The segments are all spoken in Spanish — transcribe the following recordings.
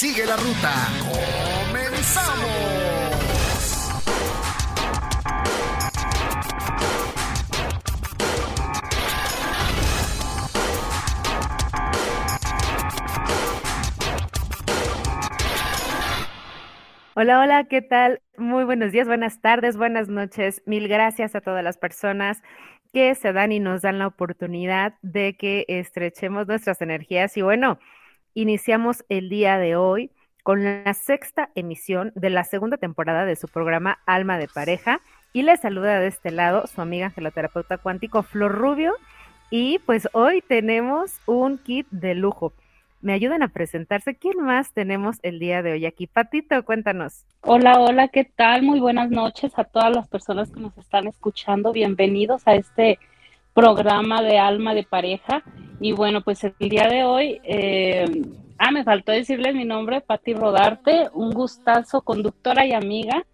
Sigue la ruta. ¡Comenzamos! Hola, hola, ¿qué tal? Muy buenos días, buenas tardes, buenas noches. Mil gracias a todas las personas que se dan y nos dan la oportunidad de que estrechemos nuestras energías. Y bueno, iniciamos el día de hoy con la sexta emisión de la segunda temporada de su programa Alma de Pareja. Y les saluda de este lado su amiga angeloterapeuta cuántico Flor Rubio. Y pues hoy tenemos un kit de lujo me ayudan a presentarse. ¿Quién más tenemos el día de hoy aquí? Patito, cuéntanos. Hola, hola, ¿qué tal? Muy buenas noches a todas las personas que nos están escuchando. Bienvenidos a este programa de alma de pareja. Y bueno, pues el día de hoy, eh, ah, me faltó decirle mi nombre, Pati Rodarte, un gustazo, conductora y amiga.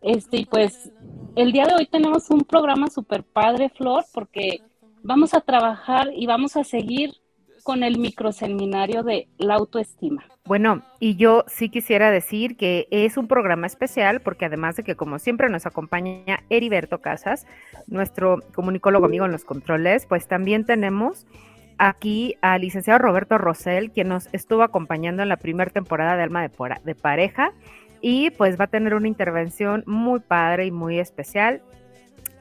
Este, y pues el día de hoy tenemos un programa súper padre, Flor, porque vamos a trabajar y vamos a seguir con el microseminario de la autoestima. Bueno, y yo sí quisiera decir que es un programa especial porque además de que como siempre nos acompaña Heriberto Casas, nuestro comunicólogo amigo en los controles, pues también tenemos aquí al licenciado Roberto Rosell, quien nos estuvo acompañando en la primera temporada de Alma de, de Pareja y pues va a tener una intervención muy padre y muy especial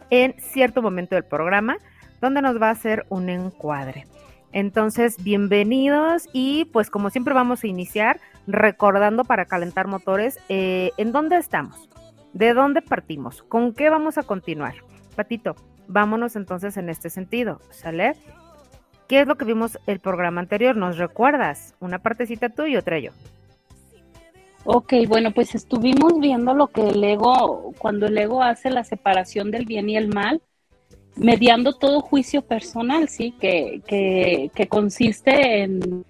en cierto momento del programa donde nos va a hacer un encuadre. Entonces, bienvenidos y pues como siempre vamos a iniciar recordando para calentar motores eh, en dónde estamos, de dónde partimos, con qué vamos a continuar. Patito, vámonos entonces en este sentido, ¿sale? ¿Qué es lo que vimos el programa anterior? ¿Nos recuerdas? Una partecita tú y otra yo. Ok, bueno, pues estuvimos viendo lo que el ego, cuando el ego hace la separación del bien y el mal, mediando todo juicio personal, ¿sí? Que, que, consiste en,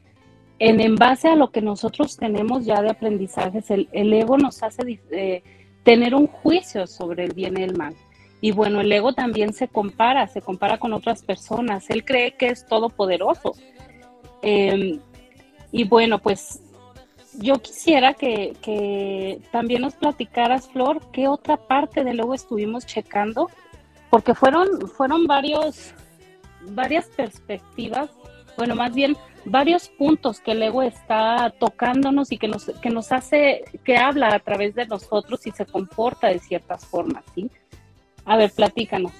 en, base a lo que nosotros tenemos ya de aprendizajes, el, ego nos hace eh, tener un juicio sobre el bien y el mal. Y bueno, el ego también se compara, se compara con otras personas. Él cree que es todopoderoso. Em, y bueno, pues yo quisiera que, que, también nos platicaras, Flor, qué otra parte del ego estuvimos checando porque fueron, fueron varios, varias perspectivas, bueno, más bien varios puntos que el ego está tocándonos y que nos, que nos hace, que habla a través de nosotros y se comporta de ciertas formas, ¿sí? A ver, platícanos.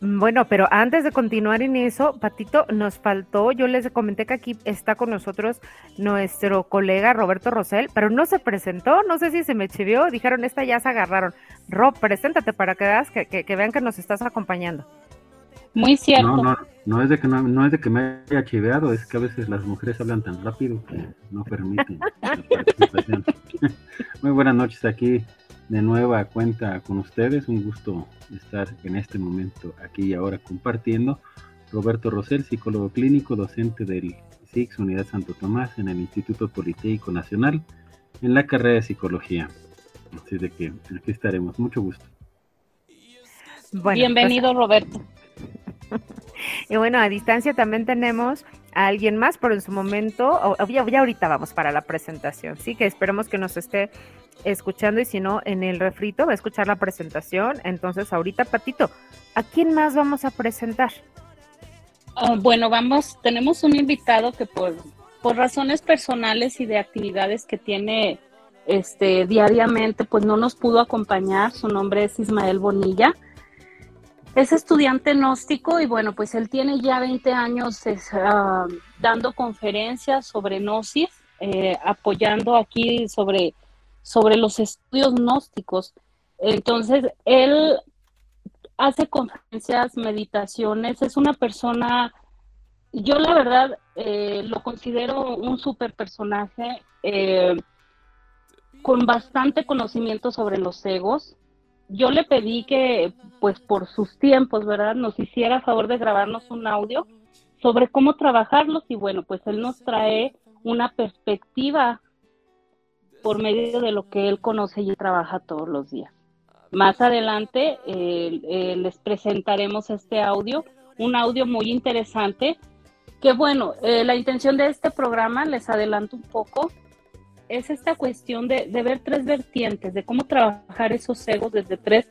Bueno, pero antes de continuar en eso, Patito, nos faltó, yo les comenté que aquí está con nosotros nuestro colega Roberto Rosell, pero no se presentó, no sé si se me chivió, dijeron, esta ya se agarraron. Rob, preséntate para que, veas, que, vean que nos estás acompañando. Muy cierto. No, no, no es de que no, es de que me haya chiveado, es que a veces las mujeres hablan tan rápido que no permiten la participación. Muy buenas noches aquí de nueva cuenta con ustedes. Un gusto estar en este momento aquí y ahora compartiendo. Roberto Rosell, psicólogo clínico, docente del SIX Unidad Santo Tomás en el Instituto Politécnico Nacional en la carrera de psicología. Así de que aquí estaremos. Mucho gusto. Bienvenido, pues, Roberto. Y bueno, a distancia también tenemos a alguien más, pero en su momento, ya, ya, ahorita vamos para la presentación, sí, que esperemos que nos esté escuchando y si no, en el refrito va a escuchar la presentación. Entonces, ahorita, Patito, ¿a quién más vamos a presentar? Ah, bueno, vamos, tenemos un invitado que por, por razones personales y de actividades que tiene este, diariamente, pues no nos pudo acompañar. Su nombre es Ismael Bonilla. Es estudiante gnóstico y bueno, pues él tiene ya 20 años uh, dando conferencias sobre gnosis, eh, apoyando aquí sobre, sobre los estudios gnósticos. Entonces, él hace conferencias, meditaciones, es una persona, yo la verdad eh, lo considero un super personaje eh, con bastante conocimiento sobre los egos. Yo le pedí que, pues por sus tiempos, ¿verdad?, nos hiciera favor de grabarnos un audio sobre cómo trabajarlos y bueno, pues él nos trae una perspectiva por medio de lo que él conoce y trabaja todos los días. Más adelante eh, eh, les presentaremos este audio, un audio muy interesante, que bueno, eh, la intención de este programa, les adelanto un poco, es esta cuestión de, ver tres vertientes, de cómo trabajar esos egos desde tres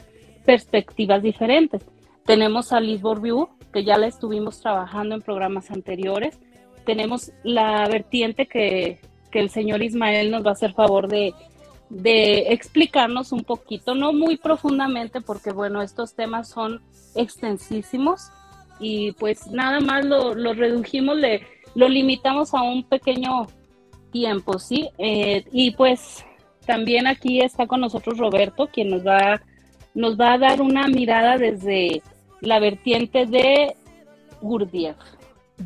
perspectivas diferentes. Tenemos a Liz View, que ya la estuvimos trabajando en programas anteriores. Tenemos la vertiente que, que el señor Ismael nos va a hacer favor de, explicarnos un poquito, no muy profundamente, porque bueno, estos temas son extensísimos y pues nada más lo, lo redujimos, le, lo limitamos a un pequeño tiempo, ¿sí? Eh, y pues también aquí está con nosotros Roberto, quien nos va, nos va a dar una mirada desde la vertiente de Gurdjieff.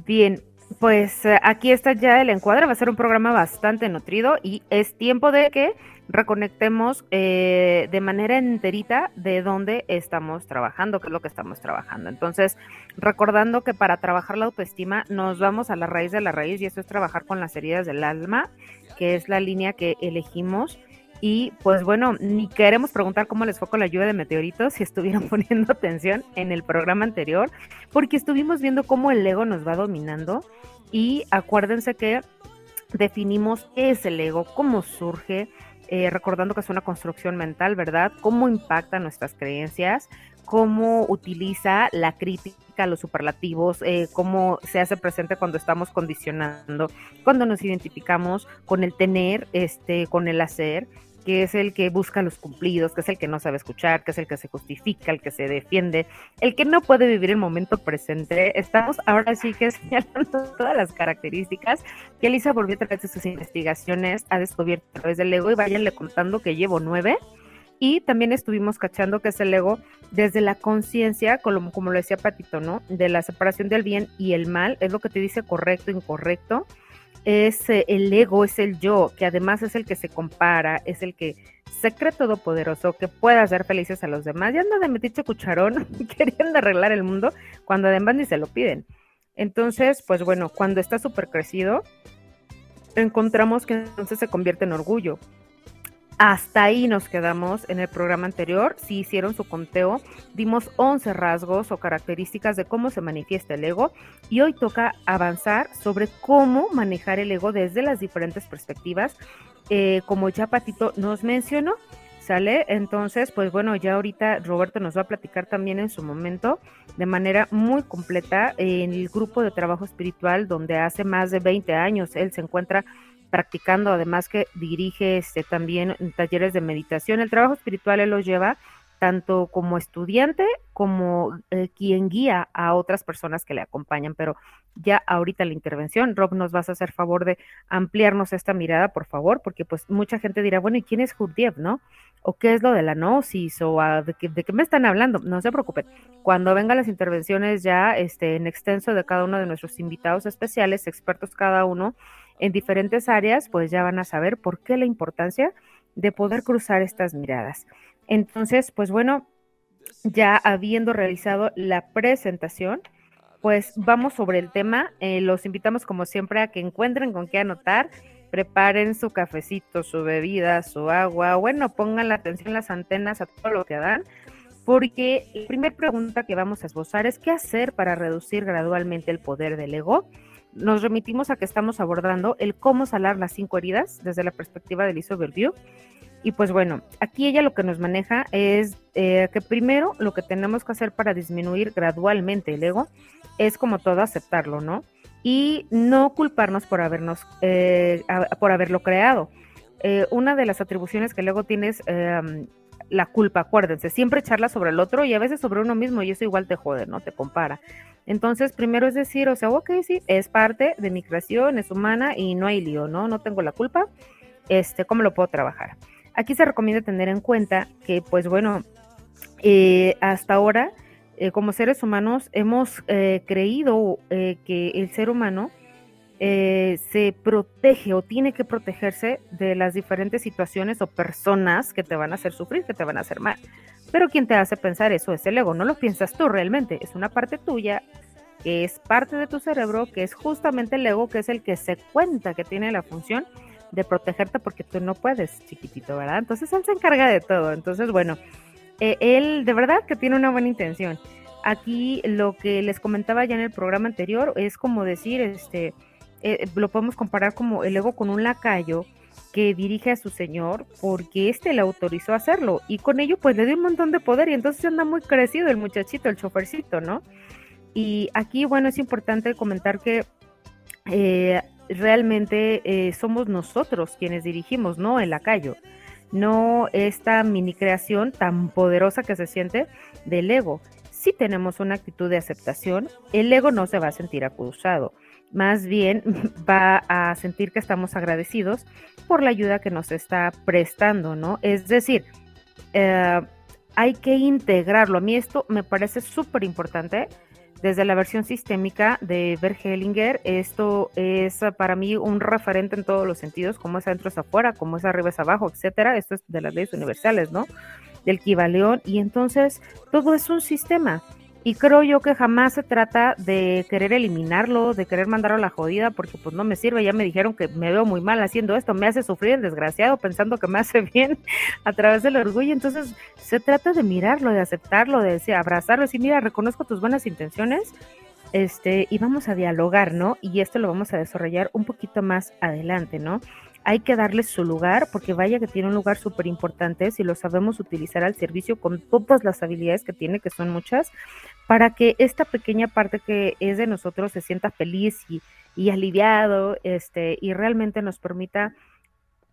Bien, pues eh, aquí está ya el encuadre, va a ser un programa bastante nutrido y es tiempo de que reconectemos eh, de manera enterita de dónde estamos trabajando, qué es lo que estamos trabajando. Entonces, recordando que para trabajar la autoestima nos vamos a la raíz de la raíz y esto es trabajar con las heridas del alma, que es la línea que elegimos. Y pues bueno, ni queremos preguntar cómo les fue con la lluvia de meteoritos, si estuvieron poniendo atención en el programa anterior, porque estuvimos viendo cómo el ego nos va dominando y acuérdense que definimos qué es el ego, cómo surge, eh, recordando que es una construcción mental, ¿verdad? Cómo impacta nuestras creencias, cómo utiliza la crítica, los superlativos, eh, cómo se hace presente cuando estamos condicionando, cuando nos identificamos con el tener, este, con el hacer que es el que busca los cumplidos, que es el que no sabe escuchar, que es el que se justifica, el que se defiende, el que no puede vivir el momento presente. Estamos ahora sí que señalando todas las características que Elisa volvió a través de sus investigaciones, ha descubierto a través del ego y váyanle contando que llevo nueve. Y también estuvimos cachando que es el ego desde la conciencia, como, como lo decía Patito, ¿no? De la separación del bien y el mal, es lo que te dice correcto, incorrecto es eh, el ego, es el yo, que además es el que se compara, es el que se cree todopoderoso, que puede hacer felices a los demás. Y anda de metiche cucharón queriendo arreglar el mundo cuando además ni se lo piden. Entonces, pues bueno, cuando está súper crecido, encontramos que entonces se convierte en orgullo. Hasta ahí nos quedamos en el programa anterior. Si hicieron su conteo, dimos 11 rasgos o características de cómo se manifiesta el ego y hoy toca avanzar sobre cómo manejar el ego desde las diferentes perspectivas, eh, como ya Patito nos mencionó. ¿Sale? Entonces, pues bueno, ya ahorita Roberto nos va a platicar también en su momento de manera muy completa en el grupo de trabajo espiritual donde hace más de 20 años él se encuentra practicando, además que dirige este, también talleres de meditación. El trabajo espiritual él lo lleva tanto como estudiante como eh, quien guía a otras personas que le acompañan. Pero ya ahorita la intervención, Rob, nos vas a hacer favor de ampliarnos esta mirada, por favor, porque pues mucha gente dirá, bueno, ¿y quién es Gurdjieff, no? ¿O qué es lo de la gnosis? ¿O de, qué, de, qué, me están hablando? No se preocupen. Cuando vengan las intervenciones ya este, en extenso de cada uno de nuestros invitados especiales, expertos cada uno, en diferentes áreas, pues ya van a saber por qué la importancia de poder cruzar estas miradas. Entonces, pues bueno, ya habiendo realizado la presentación, pues vamos sobre el tema. Eh, los invitamos como siempre a que encuentren con qué anotar, preparen su cafecito, su bebida, su agua, bueno, pongan la atención las antenas a todo lo que dan, porque la primera pregunta que vamos a esbozar es qué hacer para reducir gradualmente el poder del ego nos remitimos a que estamos abordando el cómo salar las cinco heridas desde la perspectiva de Lisa Overview. Y pues bueno, aquí ella lo que nos maneja es eh, que primero lo que tenemos que hacer para disminuir gradualmente el ego es como todo aceptarlo, ¿no? Y no culparnos por habernos, eh, por haberlo creado. eh, una de las atribuciones que el ego tiene es em, la culpa, acuérdense, siempre echarla sobre el otro y a veces sobre uno mismo y eso igual te jode, ¿no? Te compara. Entonces, primero es decir, o sea, ok, sí, es parte de mi creación, es humana y no hay lío, ¿no? No tengo la culpa, este, ¿cómo lo puedo trabajar? Aquí se recomienda tener en cuenta que, pues bueno, eh, hasta ahora, eh, como seres humanos, hemos eh, creído que el ser humano se protege o tiene que protegerse de las diferentes situaciones o personas que te van a hacer sufrir, que te van a hacer mal. Pero quien te hace pensar eso es el ego, no lo piensas tú realmente, es una parte tuya que es parte de tu cerebro, que es justamente el ego, que es el que se cuenta que tiene la función de protegerte porque tú no puedes, chiquitito, ¿verdad? Entonces él se encarga de todo. Entonces, bueno, eh, él de verdad que tiene una buena intención. Aquí lo que les comentaba ya en el programa anterior es como decir, este, eh, lo podemos comparar como el ego con un lacayo que dirige a su señor porque éste le autorizó a hacerlo. Y con ello pues le dio un montón de poder y entonces anda muy crecido el muchachito, el chofercito, ¿no? Y aquí, bueno, es importante comentar que eh, realmente eh, somos nosotros quienes dirigimos, no el lacayo, no esta mini creación tan poderosa que se siente del ego. Si tenemos una actitud de aceptación, el ego no se va a sentir acusado, más bien va a sentir que estamos agradecidos por la ayuda que nos está prestando, ¿no? Es decir, eh, hay que integrarlo. A mí esto me parece súper importante desde la versión sistémica de Hellinger, esto es para mí un referente en todos los sentidos, como es adentro es afuera, como es arriba es abajo, etcétera. Esto es de las leyes universales, ¿no? Del Kibaleón. Y entonces todo es un sistema. Y creo yo que jamás se trata de querer eliminarlo, de querer mandarlo a la jodida, porque pues no me sirve. Ya me dijeron que me veo muy mal haciendo esto, me hace sufrir el desgraciado pensando que me hace bien a través del orgullo. Entonces se trata de mirarlo, de aceptarlo, de decir, abrazarlo, decir, mira, reconozco tus buenas intenciones, este, y vamos a dialogar, ¿no? Y esto lo vamos a desarrollar un poquito más adelante, ¿no? hay que darle su lugar, porque vaya que tiene un lugar súper importante si lo sabemos utilizar al servicio con todas las habilidades que tiene, que son muchas, para que esta pequeña parte que es de nosotros se sienta feliz y, y aliviado, este, y realmente nos permita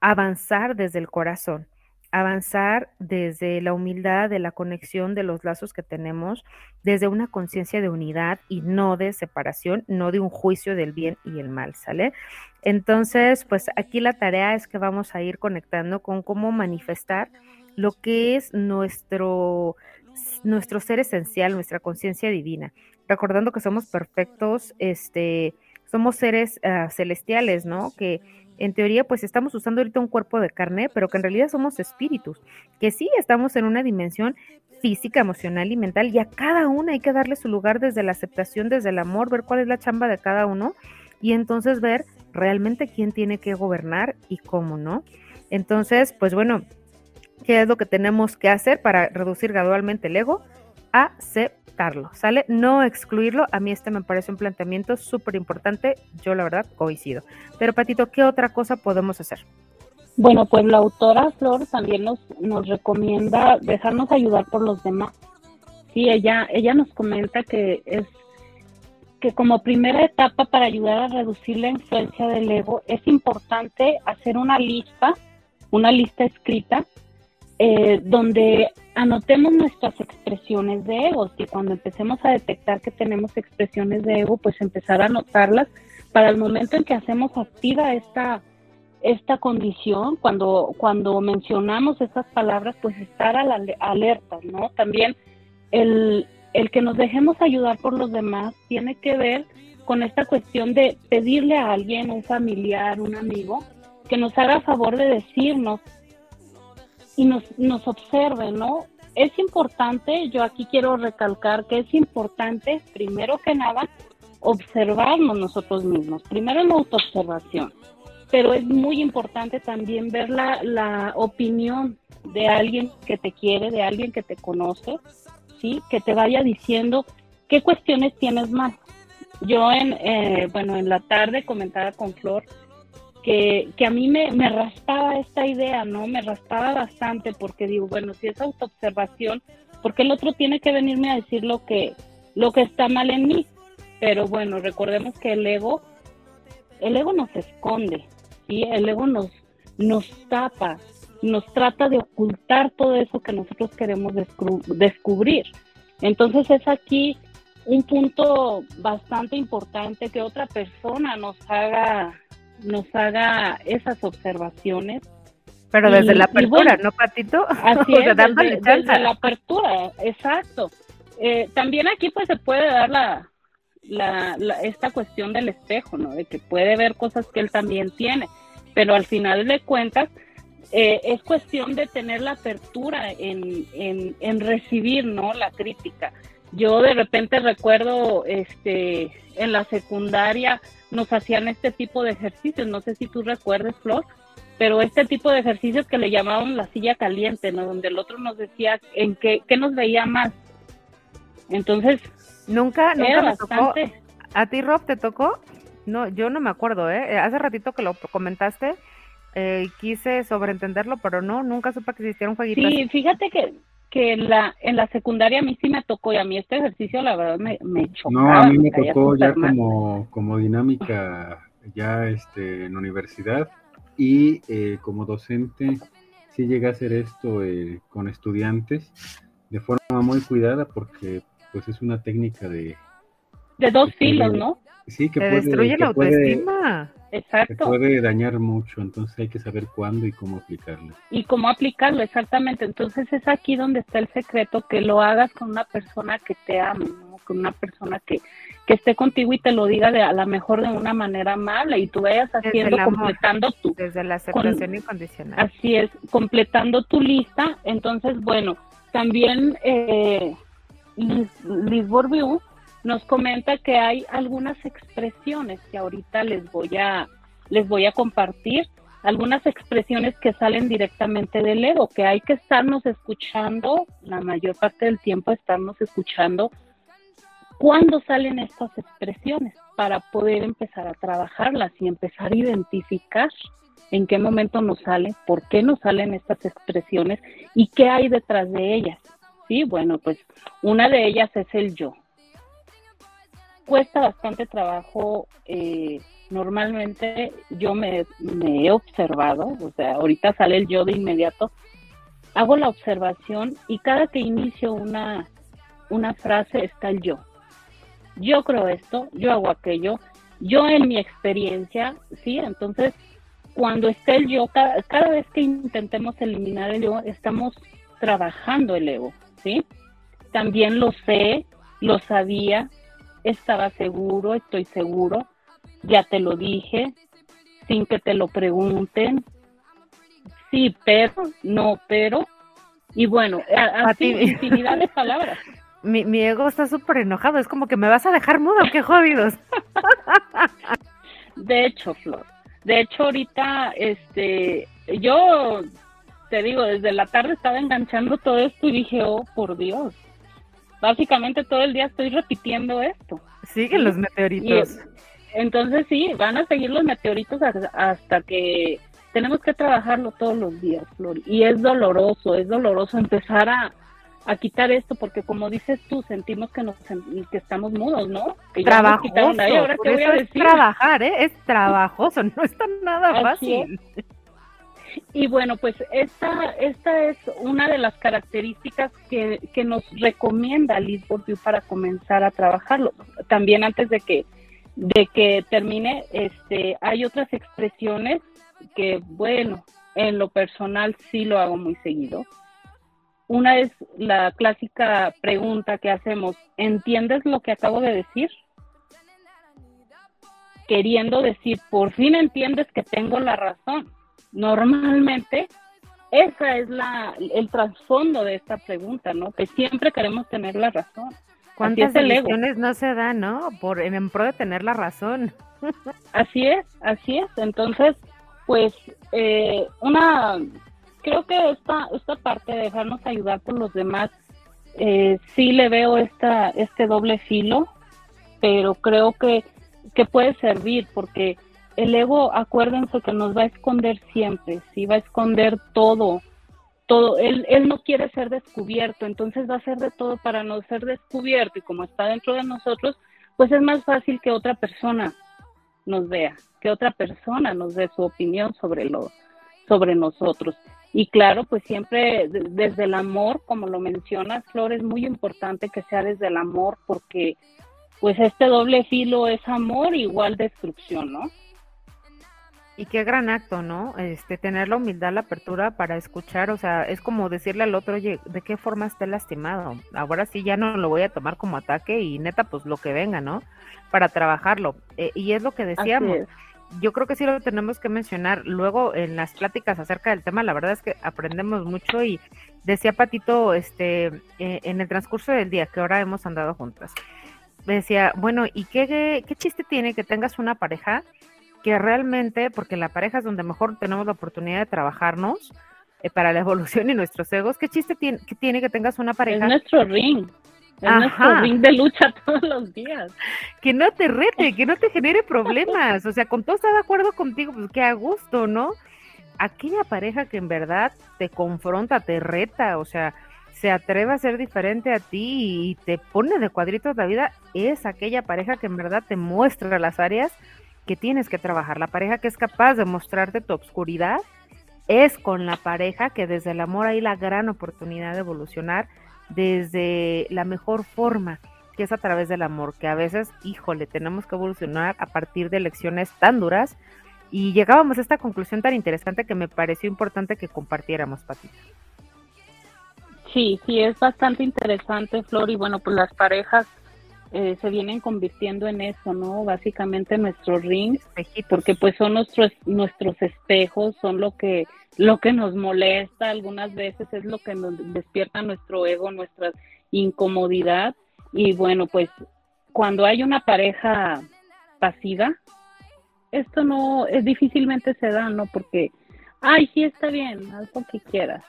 avanzar desde el corazón avanzar desde la humildad, de la conexión de los lazos que tenemos, desde una conciencia de unidad y no de separación, no de un juicio del bien y el mal, ¿sale? Entonces, pues aquí la tarea es que vamos a ir conectando con cómo manifestar lo que es nuestro, nuestro ser esencial, nuestra conciencia divina, recordando que somos perfectos, este, somos seres uh, celestiales, ¿no? Que en teoría pues estamos usando ahorita un cuerpo de carne, pero que en realidad somos espíritus, que sí estamos en una dimensión física, emocional y mental, y a cada una hay que darle su lugar desde la aceptación, desde el amor, ver cuál es la chamba de cada uno y entonces ver realmente quién tiene que gobernar y cómo, ¿no? Entonces, pues bueno, ¿qué es lo que tenemos que hacer para reducir gradualmente el ego? Aceptarlo, ¿sale? No excluirlo. A mí este me parece un planteamiento súper importante. Yo la verdad coincido. Pero Patito, ¿qué otra cosa podemos hacer? Bueno, pues la autora Flor también nos, nos recomienda dejarnos ayudar por los demás. Sí, ella, ella nos comenta que es que como primera etapa para ayudar a reducir la influencia del ego es importante hacer una lista, una lista escrita, eh, donde anotemos nuestras expresiones de ego y cuando empecemos a detectar que tenemos expresiones de ego, pues empezar a anotarlas para el momento en que hacemos activa esta, esta condición, cuando, cuando mencionamos esas palabras, pues estar a la alerta, ¿no? También el, el que nos dejemos ayudar por los demás tiene que ver con esta cuestión de pedirle a alguien, un familiar, un amigo, que nos haga favor de decirnos y nos, nos observe, ¿no? Es importante, yo aquí quiero recalcar que es importante, primero que nada, observarnos nosotros mismos. Primero la autoobservación, pero es muy importante también ver la, la opinión de alguien que te quiere, de alguien que te conoce, ¿sí? Que te vaya diciendo qué cuestiones tienes más. Yo en, eh, bueno, en la tarde comentaba con Flor que, a mí me, me, raspaba esta idea, ¿no? Me raspaba bastante porque digo, bueno, si es autoobservación, porque el otro tiene que venirme a decir lo que, lo que está mal en mí. Pero bueno, recordemos que el ego, el ego nos esconde, ¿sí? El ego nos, nos tapa, nos trata de ocultar todo eso que nosotros queremos descubrir. Entonces es aquí un punto bastante importante que otra persona nos haga, nos haga esas observaciones. Pero desde Y- la apertura, bueno, ¿no, Patito? Así O sea, es, dándole desde, chance. desde la apertura, exacto. Eh, también aquí pues se puede dar la, la, la- esta cuestión del espejo, ¿no? De que puede ver cosas que él también tiene, pero al final de cuentas eh, es cuestión de tener la apertura en, en, en recibir, ¿no? La crítica. Yo de repente recuerdo, este, en la secundaria nos hacían este tipo de ejercicios, no sé si tú recuerdes, Flor, pero este tipo de ejercicios que le llamaban la silla caliente, ¿no? Donde el otro nos decía en qué, qué nos veía más. Entonces, Nunca, nunca me tocó. ¿A ti, Rob, te tocó? No, yo no me acuerdo, ¿eh? Eh, Hace ratito que lo comentaste, eh, quise sobreentenderlo, pero no, nunca supe que existiera un jueguito así. Sí, fíjate que, que en, la, en la secundaria a mí sí me tocó y a mí este ejercicio la verdad me, me chocaba. No, a mí me tocó ya como, como dinámica ya este, en universidad y eh, como docente sí llegué a hacer esto eh, con estudiantes de forma muy cuidada porque pues es una técnica de De dos filos, ¿no? Sí que Te puede, destruye que la puede- autoestima. que Exacto. puede dañar mucho, entonces hay que saber cuándo y cómo aplicarla. y cómo aplicarlo exactamente. Entonces es aquí donde está el secreto, que lo hagas con una persona que te ame, ¿no? con una persona que, que esté contigo y te lo diga de a lo mejor de una manera amable y tú vayas haciendo, amor. completando tu, Desde la aceptación incondicional. así es, completando tu lista. Entonces, bueno, también eh, Liz, Liz nos comenta que hay algunas expresiones que ahorita les voy a les voy a compartir algunas expresiones que salen directamente del ego, que hay que estarnos escuchando, la mayor parte del tiempo estarnos escuchando cuándo salen estas expresiones para poder empezar a trabajarlas y empezar a identificar en qué momento nos salen, por qué nos salen estas expresiones y qué hay detrás de ellas. Sí, bueno, pues una de ellas es el yo. Cuesta bastante trabajo, eh, normalmente yo me, me he observado, o sea, ahorita sale el yo de inmediato, hago la observación y cada que inicio una, una frase está el yo. Yo creo esto, yo hago aquello, yo en mi experiencia, sí, entonces cuando esté el yo, cada, cada vez que intentemos eliminar el yo, estamos trabajando el ego, ¿sí? También lo sé, lo sabía, estaba seguro, estoy seguro, ya te lo dije, sin que te lo pregunten, sí, pero, no, pero, y bueno, así infinidad de palabras. Mi, mi ego está súper enojado, es como que me vas a dejar mudo, qué jodidos. De hecho, Flor, de hecho ahorita, este, yo te digo, desde la tarde estaba enganchando todo esto y dije, oh, por Dios. Básicamente todo el día estoy repitiendo esto. Siguen los Y meteoritos. entonces sí, van a seguir los meteoritos hasta, que tenemos que trabajarlo todos los días, Flor. Y es doloroso, es doloroso empezar a, a quitar esto porque como dices tú, sentimos que nos que estamos mudos, ¿no? Que Trabajoso, ahí, ahora qué voy a es decir. trabajar, ¿eh? Es trabajoso, no está nada Así fácil. Y bueno, pues esta, esta es una de las características que, que nos recomienda Liz Bourdieu para comenzar a trabajarlo. También antes de que, de que termine, este, hay otras expresiones que, bueno, en lo personal sí lo hago muy seguido. Una es la clásica pregunta que hacemos, ¿entiendes lo que acabo de decir? Queriendo decir, por fin entiendes que tengo la razón normalmente esa es la el trasfondo de esta pregunta, ¿no? Que siempre queremos tener la razón. ¿Cuántas es el ego. decisiones no se dan, no? Por, en, en pro de tener la razón. Así es, así es. Entonces, pues, eh, una, creo que esta, esta parte de dejarnos ayudar por los demás, eh, sí le veo esta, este doble filo, pero creo que, que puede servir porque el ego, acuérdense que nos va a esconder siempre, sí, va a esconder todo, todo, él, él no quiere ser descubierto, entonces va a hacer de todo para no ser descubierto y como está dentro de nosotros, pues es más fácil que otra persona nos vea, que otra persona nos dé su opinión sobre lo, sobre nosotros. Y claro, pues siempre desde el amor, como lo mencionas, Flor, es muy importante que sea desde el amor porque pues este doble filo es amor igual destrucción, ¿no? Y qué gran acto, ¿no? Este, tener la humildad, la apertura para escuchar, o sea, es como decirle al otro, oye, ¿de qué forma esté lastimado? Ahora sí ya no lo voy a tomar como ataque y neta, pues lo que venga, ¿no? Para trabajarlo. Eh, y es lo que decíamos. Yo creo que sí lo tenemos que mencionar. Luego en las pláticas acerca del tema, la verdad es que aprendemos mucho y decía Patito, este, eh, en el transcurso del día que ahora hemos andado juntas, decía, bueno, ¿y qué, qué chiste tiene que tengas una pareja? Que realmente, porque la pareja es donde mejor tenemos la oportunidad de trabajarnos eh, para la evolución y nuestros egos, ¿qué chiste tiene que, tiene que tengas una pareja? Es nuestro ring. Es nuestro ring de lucha todos los días. Que no te rete, que no te genere problemas. O sea, con todo está de acuerdo contigo, pues que a gusto, ¿no? Aquella pareja que en verdad te confronta, te reta, o sea, se atreve a ser diferente a ti y te pone de cuadritos la vida, es aquella pareja que en verdad te muestra las áreas que tienes que trabajar. La pareja que es capaz de mostrarte tu obscuridad es con la pareja que desde el amor hay la gran oportunidad de evolucionar desde la mejor forma, que es a través del amor, que a veces, híjole, tenemos que evolucionar a partir de lecciones tan duras. Y llegábamos a esta conclusión tan interesante que me pareció importante que compartiéramos, Patita. Sí, sí, es bastante interesante, Flor, y bueno, pues las parejas eh, se vienen convirtiendo en eso, ¿no? Básicamente nuestros rings, porque pues son nuestros nuestros espejos, son lo que lo que nos molesta algunas veces es lo que nos despierta nuestro ego, nuestra incomodidad y bueno, pues cuando hay una pareja pasiva, esto no es difícilmente se da, ¿no? Porque ay, sí está bien, haz lo que quieras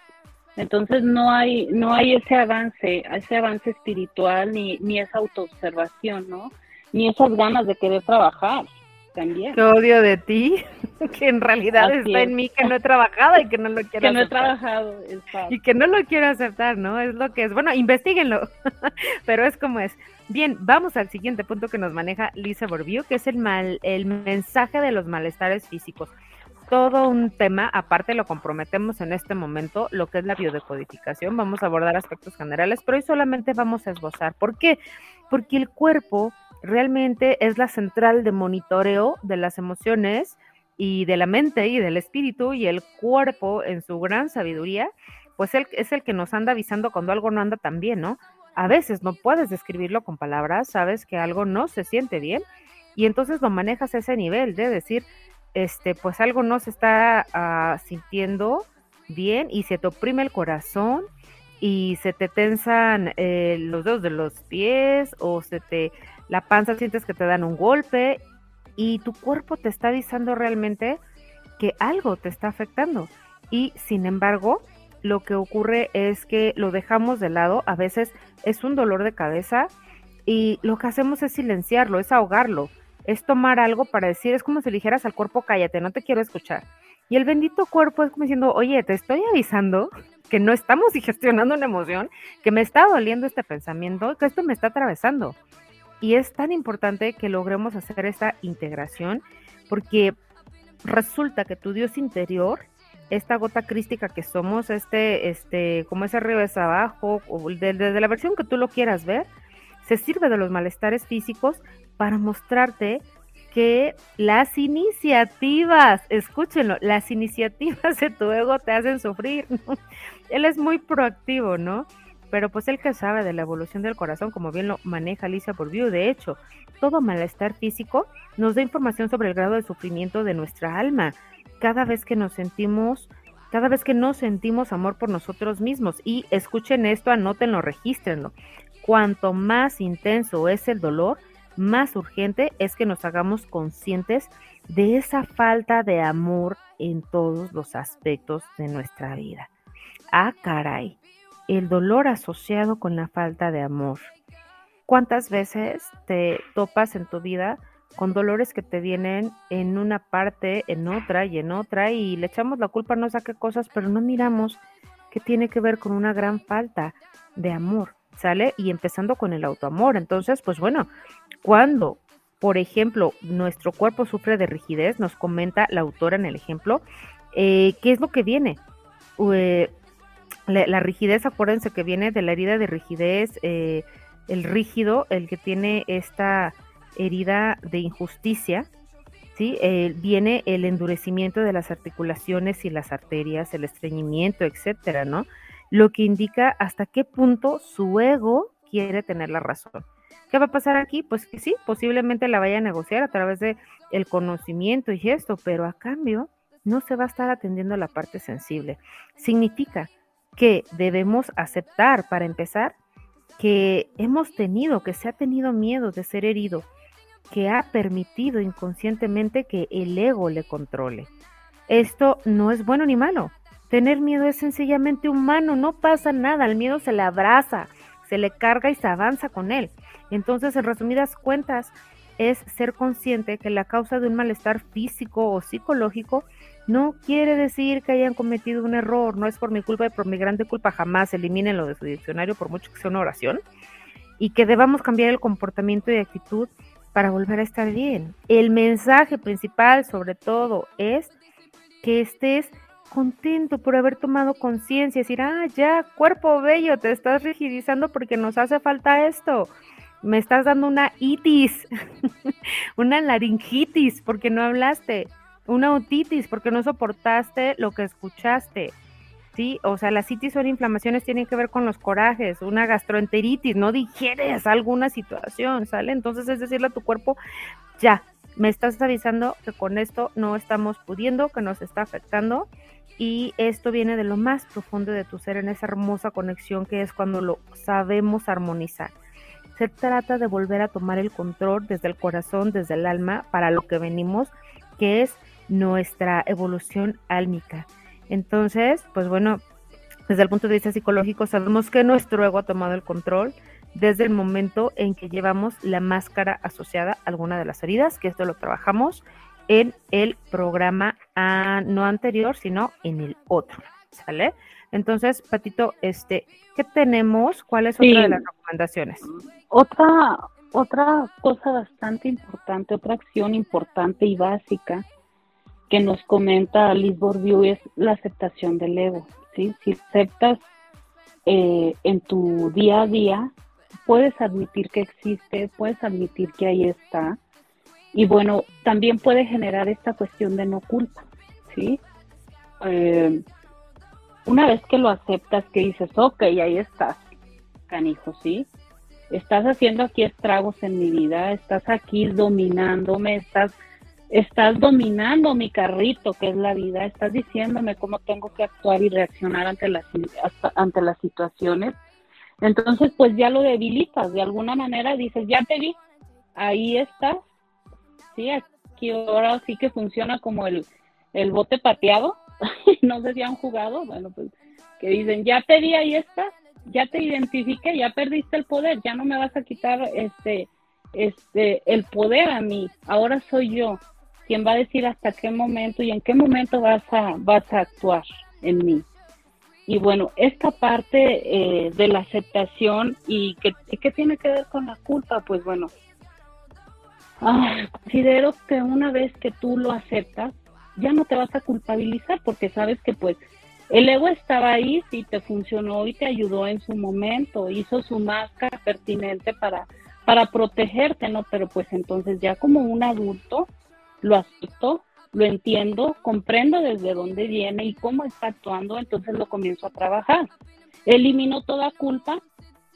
entonces no hay, no hay ese avance, ese avance espiritual ni, ni esa autoobservación, ¿no? Ni esas ganas de querer trabajar también. Qué odio de ti, que en realidad está en mí, que no he trabajado y que no lo quiero Que no he trabajado, Y que no lo quiero aceptar, ¿no? Es lo que es. Bueno, investiguenlo, pero es como es. Bien, vamos al siguiente punto que nos maneja Lisa Borbiu, que es el mal, el mensaje de los malestares físicos todo un tema, aparte lo comprometemos en este momento, lo que es la biodecodificación, vamos a abordar aspectos generales, pero hoy solamente vamos a esbozar. ¿Por qué? Porque el cuerpo realmente es la central de monitoreo de las emociones y de la mente y del espíritu y el cuerpo en su gran sabiduría, pues él es el que nos anda avisando cuando algo no anda tan bien, ¿no? A veces no puedes describirlo con palabras, sabes que algo no se siente bien y entonces lo manejas a ese nivel de decir, este, pues algo no se está ah, sintiendo bien y se te oprime el corazón y se te tensan eh, los dedos de los pies o se te la panza sientes que te dan un golpe y tu cuerpo te está avisando realmente que algo te está afectando. Y sin embargo lo que ocurre es que lo dejamos de lado a veces es un dolor de cabeza y lo que hacemos es silenciarlo es ahogarlo es tomar algo para decir, es como si le dijeras al cuerpo, cállate, no te quiero escuchar. Y el bendito cuerpo es como diciendo, oye, te estoy avisando que no estamos gestionando una emoción, que me está doliendo este pensamiento, que esto me está atravesando. Y es tan importante que logremos hacer esta integración, porque resulta que tu Dios interior, esta gota crística que somos, este, este, como ese río es abajo, desde la versión que tú lo quieras ver, se sirve de los malestares físicos para mostrarte que las iniciativas, escúchenlo, las iniciativas de tu ego te hacen sufrir. Él es muy proactivo, ¿no? Pero pues él que sabe de la evolución del corazón, como bien lo maneja Alicia Bourdieu, de hecho, todo malestar físico nos da información sobre el grado de sufrimiento de nuestra alma. Cada vez que nos sentimos, cada vez que no sentimos amor por nosotros mismos. Y escuchen esto, anótenlo, regístrenlo. Cuanto más intenso es el dolor, más urgente es que nos hagamos conscientes de esa falta de amor en todos los aspectos de nuestra vida. Ah, caray, el dolor asociado con la falta de amor. ¿Cuántas veces te topas en tu vida con dolores que te vienen en una parte, en otra y en otra y le echamos la culpa no sé qué cosas, pero no miramos que tiene que ver con una gran falta de amor, ¿sale? Y empezando con el autoamor. Entonces, pues bueno, cuando, por ejemplo, nuestro cuerpo sufre de rigidez, nos comenta la autora en el ejemplo, Eh, ¿Qué es lo que viene? Eh, la, rigidez, acuérdense que viene de la herida de rigidez, eh, el rígido, el que tiene esta herida de injusticia, ¿sí? Eh, viene el endurecimiento de las articulaciones y las arterias, el estreñimiento, etcétera, ¿no? Lo que indica hasta qué punto su ego quiere tener la razón. ¿Qué va a pasar aquí? Pues que sí, posiblemente la vaya a negociar a través de el conocimiento y esto, pero a cambio no se va a estar atendiendo la parte sensible. Significa que debemos aceptar, para empezar, que hemos tenido, que se ha tenido miedo de ser herido, que ha permitido inconscientemente que el ego le controle. Esto no es bueno ni malo. Tener miedo es sencillamente humano, no pasa nada, el miedo se le abraza, se le carga y se avanza con él. Entonces, en resumidas cuentas, es ser consciente que la causa de un malestar físico o psicológico no quiere decir que hayan cometido un error, no es por mi culpa y por mi grande culpa, jamás eliminen lo de su diccionario por mucho que sea una oración, y que debamos cambiar el comportamiento y actitud para volver a estar bien. El mensaje principal, sobre todo, es que estés contento por haber tomado conciencia, decir, ah, ya, cuerpo bello, te estás rigidizando porque nos hace falta esto. Me estás dando una itis, una laringitis porque no hablaste, una otitis porque no soportaste lo que escuchaste. Sí, o sea, las itis son inflamaciones, tienen que ver con los corajes, una gastroenteritis, no digieres alguna situación, ¿sale? Entonces es decirle a tu cuerpo, ya, me estás avisando que con esto no estamos pudiendo, que nos está afectando y esto viene de lo más profundo de tu ser, en esa hermosa conexión que es cuando lo sabemos armonizar. Se trata de volver a tomar el control desde el corazón, desde el alma, para lo que venimos, que es nuestra evolución álmica. Entonces, pues bueno, desde el punto de vista psicológico sabemos que nuestro ego ha tomado el control desde el momento en que llevamos la máscara asociada a alguna de las heridas, que esto lo trabajamos en el programa ah, no anterior, sino en el otro, ¿sale? Entonces, Patito, este, ¿qué tenemos? ¿Cuál es otra de las recomendaciones? Otra, otra cosa bastante importante, otra acción importante y básica que nos comenta Liz Bourdieu es la aceptación del ego. ¿sí? Si aceptas eh, en tu día a día, puedes admitir que existe, puedes admitir que ahí está. Y bueno, también puede generar esta cuestión de no culpa. ¿sí? Eh, una vez que lo aceptas, que dices, ok, ahí estás, canijo, ¿sí? estás haciendo aquí estragos en mi vida, estás aquí dominándome, estás, estás dominando mi carrito, que es la vida, estás diciéndome cómo tengo que actuar y reaccionar ante las, ante las situaciones. Entonces, pues ya lo debilitas, de alguna manera dices, ya te vi, ahí estás, sí, aquí ahora sí que funciona como el, el bote pateado, no sé si han jugado, bueno, pues que dicen, ya te vi, ahí estás, ya te identifiqué, ya perdiste el poder, ya no me vas a quitar este, este, el poder a mí, ahora soy yo quien va a decir hasta qué momento y en qué momento vas a, vas a actuar en mí. Y bueno, esta parte eh, de la aceptación y que, que tiene que ver con la culpa, pues bueno, ah, considero que una vez que tú lo aceptas, ya no te vas a culpabilizar porque sabes que pues el ego estaba ahí, sí te funcionó y te ayudó en su momento, hizo su máscara pertinente para, para protegerte, ¿no? Pero pues entonces ya como un adulto lo acepto, lo entiendo, comprendo desde dónde viene y cómo está actuando, entonces lo comienzo a trabajar. Elimino toda culpa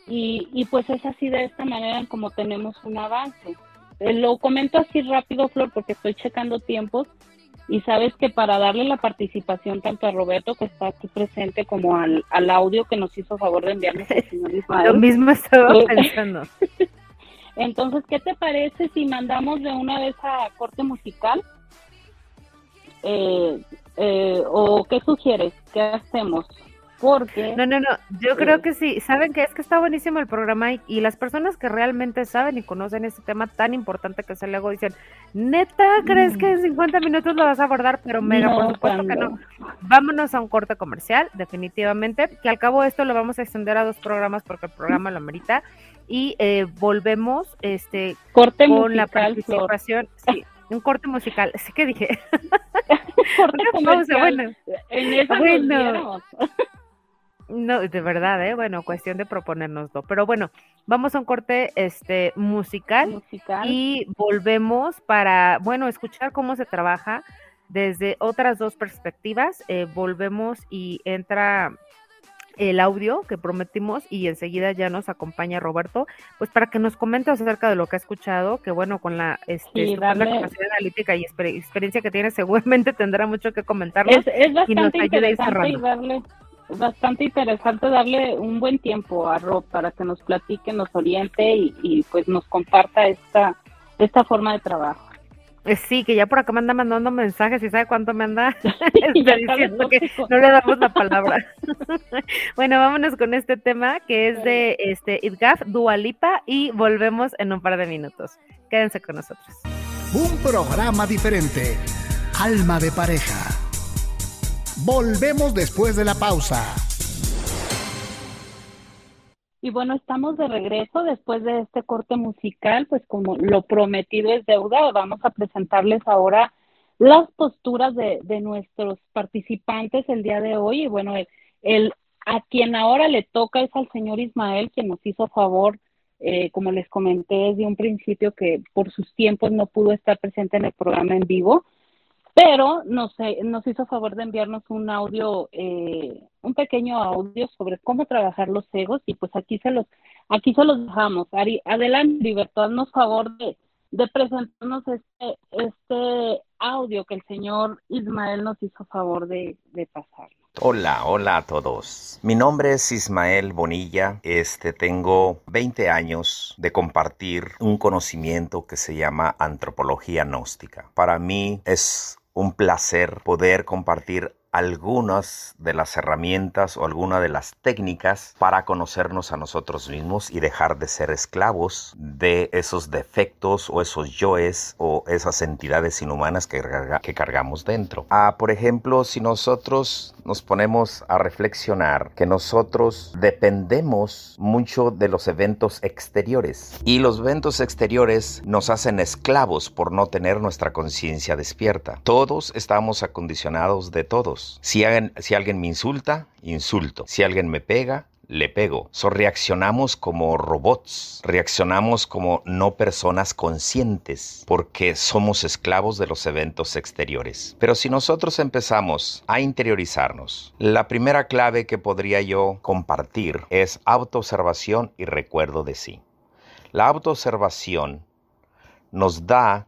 y, y pues es así de esta manera como tenemos un avance. Eh, Lo comento así rápido, Flor, porque estoy checando tiempos y sabes que para darle la participación tanto a Roberto, que está aquí presente, como al, al audio que nos hizo favor de enviarnos el señor Lo Ismael. mismo estaba Eh, pensando. Entonces, ¿qué te parece si mandamos de una vez a corte musical? Eh, eh, ¿O qué sugieres? ¿Qué hacemos? Porque... No, no, no, yo creo que sí. Saben que es que está buenísimo el programa y, y las personas que realmente saben y conocen este tema tan importante que es el ego dicen, neta, ¿crees que en 50 minutos lo vas a abordar? Pero mega, por supuesto que no. Vámonos a un corte comercial, definitivamente, que al cabo esto lo vamos a extender a dos programas porque el programa lo amerita y eh, volvemos este Corte con la Flor. participación, sí, un corte musical. Sí que dije. Corte Una pausa, comercial. bueno. En Bueno. No, de verdad, ¿eh? Bueno, cuestión de proponérnoslo. Pero bueno, vamos a un corte este, musical musical. y volvemos para, bueno, escuchar cómo se trabaja desde otras dos perspectivas. Eh, volvemos y entra el audio que prometimos y enseguida ya nos acompaña Roberto, pues para que nos comente acerca de lo que ha escuchado, que bueno, con la este, Sí, capacidad analítica y exper- experiencia que tiene, seguramente tendrá mucho que comentarnos. Es, es bastante ayude a interesante y darle bastante interesante darle un buen tiempo a Rob para que nos platique, nos oriente y, y, pues nos comparta esta esta forma de trabajo. Eh, Sí, que ya por acá me anda mandando mensajes y sabe cuánto me anda este, está diciendo que no le damos la palabra. bueno, vámonos con este tema que es de este Idgaf, Dualipa y volvemos en un par de minutos. Quédense con nosotros. Un programa diferente. Alma de pareja. Volvemos después de la pausa. Y bueno, estamos de regreso después de este corte musical, pues como lo prometido es deuda, vamos a presentarles ahora las posturas de, nuestros participantes el día de hoy. Y bueno, el, el- a quien ahora le toca es al señor Ismael, quien nos hizo favor, eh, como les comenté desde un principio, que por sus tiempos no pudo estar presente en el programa en vivo pero nos, eh, nos hizo favor de enviarnos un audio, eh, un pequeño audio sobre cómo trabajar los egos y pues aquí se los, aquí se los dejamos. Ari, adelante, Libertad, haznos favor de, de presentarnos este, este audio que el señor Ismael nos hizo favor de, de pasar. Hola, hola a todos. Mi nombre es Ismael Bonilla. Este tengo 20 años de compartir un conocimiento que se llama antropología gnóstica. Para mí es un placer poder compartir algunas de las herramientas o algunas de las técnicas para conocernos a nosotros mismos y dejar de ser esclavos de esos defectos o esos yoes o esas entidades inhumanas que, carga- que cargamos dentro. Ah, por ejemplo, si nosotros nos ponemos a reflexionar que nosotros dependemos mucho de los eventos exteriores y los eventos exteriores nos hacen esclavos por no tener nuestra conciencia despierta. Todos estamos acondicionados de todos. Si alguien, si alguien me insulta, insulto. Si alguien me pega, le pego. So, reaccionamos como robots, reaccionamos como no personas conscientes, porque somos esclavos de los eventos exteriores. Pero si nosotros empezamos a interiorizarnos, la primera clave que podría yo compartir es autoobservación y recuerdo de sí. La autoobservación nos da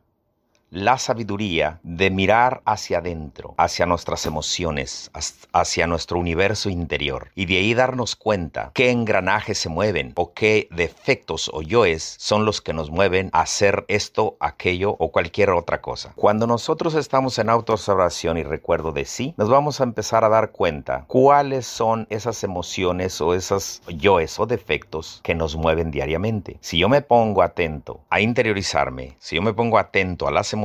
la sabiduría de mirar hacia adentro, hacia nuestras emociones, hacia nuestro universo interior y de ahí darnos cuenta qué engranajes se mueven o qué defectos o yoes son los que nos mueven a hacer esto, aquello o cualquier otra cosa. Cuando nosotros estamos en autoobservación y recuerdo de sí, nos vamos a empezar a dar cuenta cuáles son esas emociones o esas yoes o defectos que nos mueven diariamente. Si yo me pongo atento a interiorizarme, si yo me pongo atento a las emociones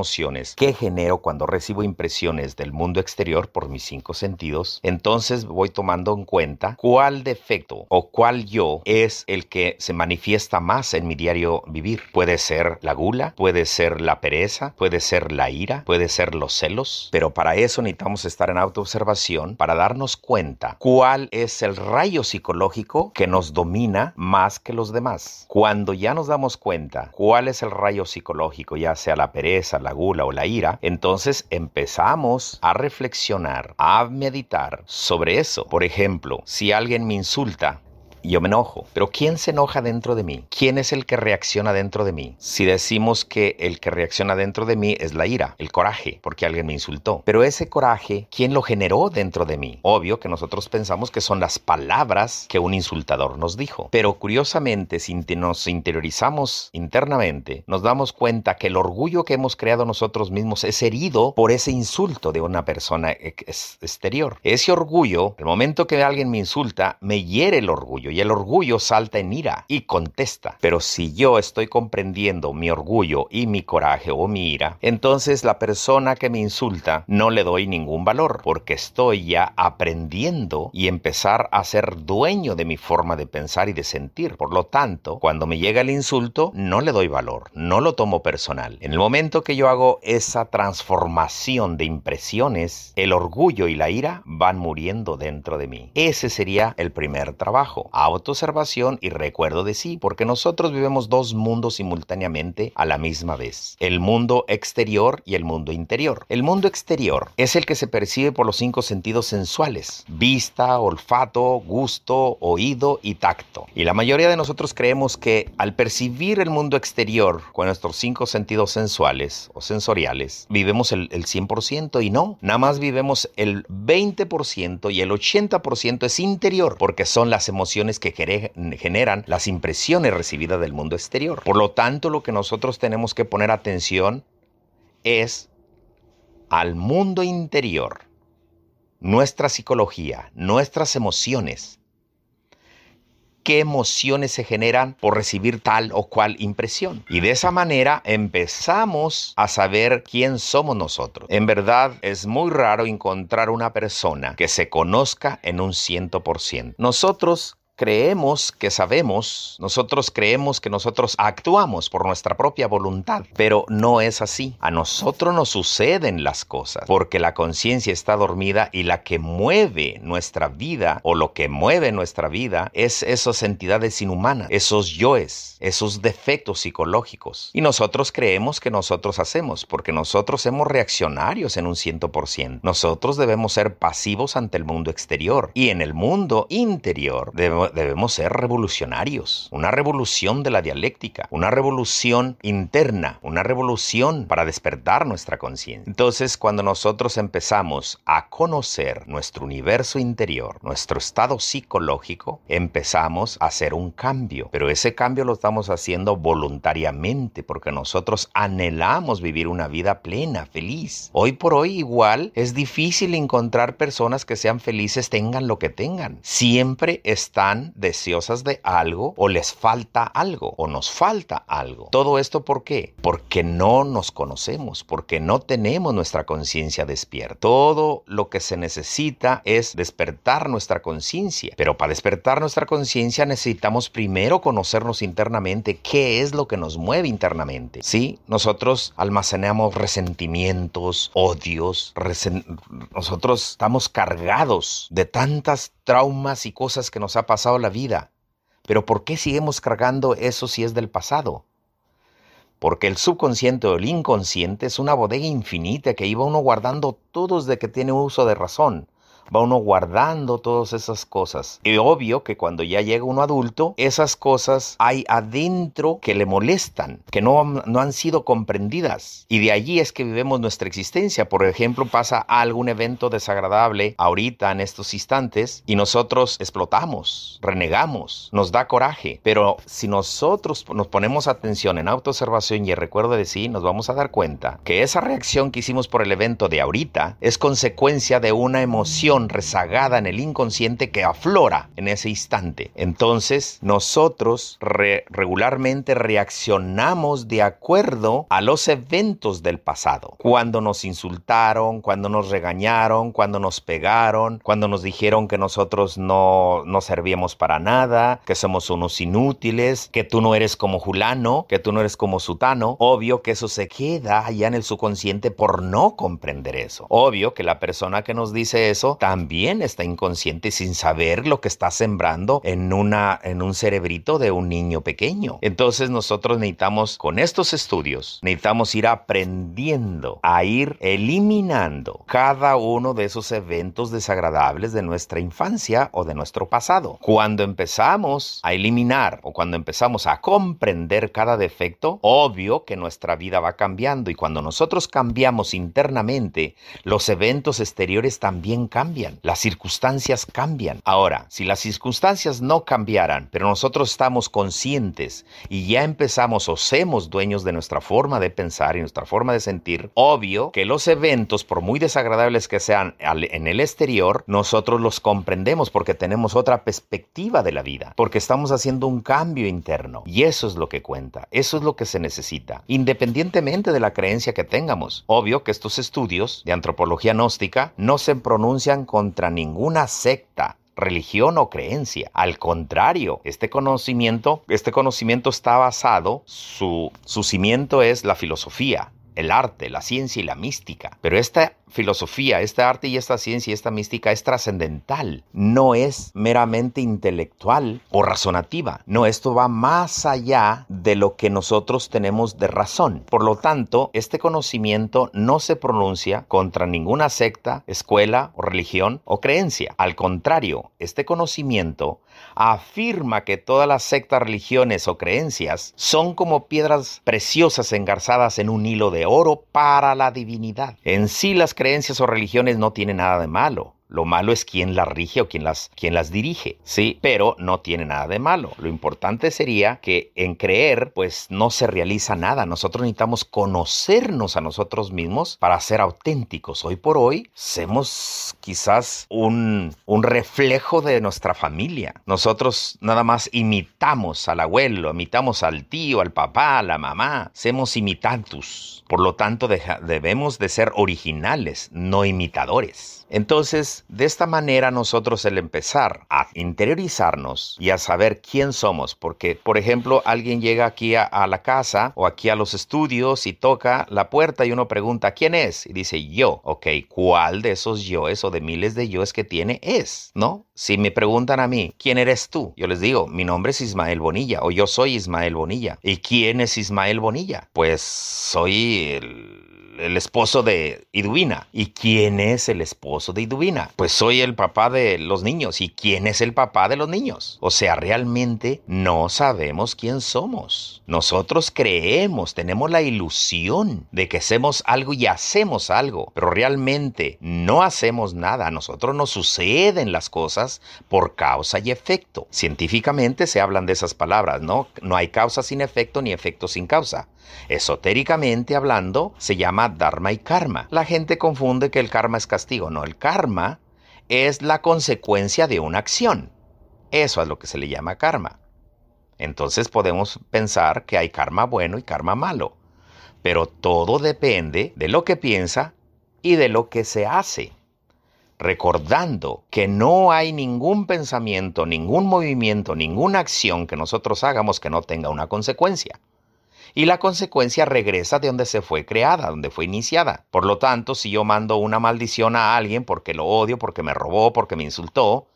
que genero cuando recibo impresiones del mundo exterior por mis cinco sentidos, entonces voy tomando en cuenta cuál defecto o cuál yo es el que se manifiesta más en mi diario vivir. Puede ser la gula, puede ser la pereza, puede ser la ira, puede ser los celos, pero para eso necesitamos estar en autoobservación para darnos cuenta cuál es el rayo psicológico que nos domina más que los demás. Cuando ya nos damos cuenta cuál es el rayo psicológico, ya sea la pereza, la gula o la ira, entonces empezamos a reflexionar, a meditar sobre eso. Por ejemplo, si alguien me insulta, yo me enojo. Pero ¿quién se enoja dentro de mí? ¿Quién es el que reacciona dentro de mí? Si decimos que el que reacciona dentro de mí es la ira, el coraje, porque alguien me insultó. Pero ese coraje, ¿quién lo generó dentro de mí? Obvio que nosotros pensamos que son las palabras que un insultador nos dijo. Pero curiosamente, si nos interiorizamos internamente, nos damos cuenta que el orgullo que hemos creado nosotros mismos es herido por ese insulto de una persona ex- exterior. Ese orgullo, el momento que alguien me insulta, me hiere el orgullo y el orgullo salta en ira y contesta. Pero si yo estoy comprendiendo mi orgullo y mi coraje o mi ira, entonces la persona que me insulta no le doy ningún valor porque estoy ya aprendiendo y empezar a ser dueño de mi forma de pensar y de sentir. Por lo tanto, cuando me llega el insulto, no le doy valor, no lo tomo personal. En el momento que yo hago esa transformación de impresiones, el orgullo y la ira van muriendo dentro de mí. Ese sería el primer trabajo, autoobservación y recuerdo de sí, porque nosotros vivimos dos mundos simultáneamente a la misma vez, el mundo exterior y el mundo interior. El mundo exterior es el que se percibe por los cinco sentidos sensuales, vista, olfato, gusto, oído y tacto. Y la mayoría de nosotros creemos que al percibir el mundo exterior con nuestros cinco sentidos sensuales o sensoriales, vivimos el, el 100% y no, nada más vivimos el 20% y el 80% es interior, porque son las emociones que generan las impresiones recibidas del mundo exterior. Por lo tanto, lo que nosotros tenemos que poner atención es al mundo interior, nuestra psicología, nuestras emociones. ¿Qué emociones se generan por recibir tal o cual impresión? Y de esa manera empezamos a saber quién somos nosotros. En verdad es muy raro encontrar una persona que se conozca en un ciento por ciento. Nosotros creemos que sabemos, nosotros creemos que nosotros actuamos por nuestra propia voluntad, pero no es así. A nosotros nos suceden las cosas porque la conciencia está dormida y la que mueve nuestra vida o lo que mueve nuestra vida es esas entidades inhumanas, esos yoes, esos defectos psicológicos. Y nosotros creemos que nosotros hacemos porque nosotros somos reaccionarios en un ciento por ciento. Nosotros debemos ser pasivos ante el mundo exterior y en el mundo interior debemos debemos ser revolucionarios. Una revolución de la dialéctica, una revolución interna, una revolución para despertar nuestra conciencia. Entonces, cuando nosotros empezamos a conocer nuestro universo interior, nuestro estado psicológico, empezamos a hacer un cambio. Pero ese cambio lo estamos haciendo voluntariamente porque nosotros anhelamos vivir una vida plena, feliz. Hoy por hoy igual es difícil encontrar personas que sean felices, tengan lo que tengan. Siempre están deseosas de algo o les falta algo o nos falta algo. Todo esto ¿por qué? Porque no nos conocemos, porque no tenemos nuestra conciencia despierta. Todo lo que se necesita es despertar nuestra conciencia, pero para despertar nuestra conciencia necesitamos primero conocernos internamente qué es lo que nos mueve internamente. Sí, nosotros almacenamos resentimientos, odios, nosotros estamos cargados de tantas traumas y cosas que nos ha pasado la vida. Pero ¿por qué seguimos cargando eso si es del pasado? Porque el subconsciente o el inconsciente es una bodega infinita que iba uno guardando todo desde que tiene uso de razón va uno guardando todas esas cosas. Y obvio que cuando ya llega uno adulto, esas cosas hay adentro que le molestan, que no, no han sido comprendidas. Y de allí es que vivimos nuestra existencia. Por ejemplo, pasa algún evento desagradable ahorita en estos instantes y nosotros explotamos, renegamos, nos da coraje. Pero si nosotros nos ponemos atención en autoobservación y el recuerdo de sí, nos vamos a dar cuenta que esa reacción que hicimos por el evento de ahorita es consecuencia de una emoción rezagada en el inconsciente que aflora en ese instante. Entonces, nosotros regularmente reaccionamos de acuerdo a los eventos del pasado. Cuando nos insultaron, cuando nos regañaron, cuando nos pegaron, cuando nos dijeron que nosotros no, no servíamos para nada, que somos unos inútiles, que tú no eres como Julano, que tú no eres como Sutano. Obvio que eso se queda allá en el subconsciente por no comprender eso. Obvio que la persona que nos dice eso también está inconsciente sin saber lo que está sembrando en, una, en un cerebrito de un niño pequeño. Entonces nosotros necesitamos, con estos estudios, necesitamos ir aprendiendo a ir eliminando cada uno de esos eventos desagradables de nuestra infancia o de nuestro pasado. Cuando empezamos a eliminar o cuando empezamos a comprender cada defecto, obvio que nuestra vida va cambiando y cuando nosotros cambiamos internamente, los eventos exteriores también cambian cambian, las circunstancias cambian. Ahora, si las circunstancias no cambiaran, pero nosotros estamos conscientes y ya empezamos o somos dueños de nuestra forma de pensar y nuestra forma de sentir, obvio que los eventos, por muy desagradables que sean en el exterior, nosotros los comprendemos porque tenemos otra perspectiva de la vida, porque estamos haciendo un cambio interno y eso es lo que cuenta, eso es lo que se necesita, independientemente de la creencia que tengamos. Obvio que estos estudios de antropología gnóstica no se pronuncian contra ninguna secta, religión o creencia. Al contrario, este conocimiento, este conocimiento está basado, su, su cimiento es la filosofía, el arte, la ciencia y la mística. Pero esta filosofía, este arte y esta ciencia y esta mística es trascendental, no es meramente intelectual o razonativa. No, esto va más allá de lo que nosotros tenemos de razón. Por lo tanto, este conocimiento no se pronuncia contra ninguna secta, escuela o religión o creencia. Al contrario, este conocimiento afirma que todas las sectas, religiones o creencias son como piedras preciosas engarzadas en un hilo de oro para la divinidad. En sí las creencias o religiones no tienen nada de malo. Lo malo es quién las rige o quién las, quién las dirige, ¿sí? Pero no tiene nada de malo. Lo importante sería que en creer, pues no se realiza nada. Nosotros necesitamos conocernos a nosotros mismos para ser auténticos. Hoy por hoy, somos quizás un, un reflejo de nuestra familia. Nosotros nada más imitamos al abuelo, imitamos al tío, al papá, a la mamá. Somos imitantus. Por lo tanto, debemos de ser originales, no imitadores. Entonces, de esta manera nosotros el empezar a interiorizarnos y a saber quién somos, porque por ejemplo alguien llega aquí a, la casa o aquí a los estudios y toca la puerta y uno pregunta quién es y dice yo, ok, ¿cuál de esos yoes o de miles de yoes que tiene es? ¿No? Si me preguntan a mí, ¿quién eres tú? Yo les digo, mi nombre es Ismael Bonilla o yo soy Ismael Bonilla. ¿Y quién es Ismael Bonilla? Pues soy el el esposo de Idubina. ¿Y quién es el esposo de Idubina? Pues soy el papá de los niños. ¿Y quién es el papá de los niños? O sea, realmente no sabemos quién somos. Nosotros creemos, tenemos la ilusión de que hacemos algo y hacemos algo, pero realmente no hacemos nada. A nosotros nos suceden las cosas por causa y efecto. Científicamente se hablan de esas palabras, ¿no? No hay causa sin efecto ni efecto sin causa. Esotéricamente hablando, se llama dharma y karma. La gente confunde que el karma es castigo. No, el karma es la consecuencia de una acción. Eso es lo que se le llama karma. Entonces podemos pensar que hay karma bueno y karma malo. Pero todo depende de lo que piensa y de lo que se hace. Recordando que no hay ningún pensamiento, ningún movimiento, ninguna acción que nosotros hagamos que no tenga una consecuencia y la consecuencia regresa de donde se fue creada, donde fue iniciada. Por lo tanto, si yo mando una maldición a alguien porque lo odio, porque me robó, porque me insultó,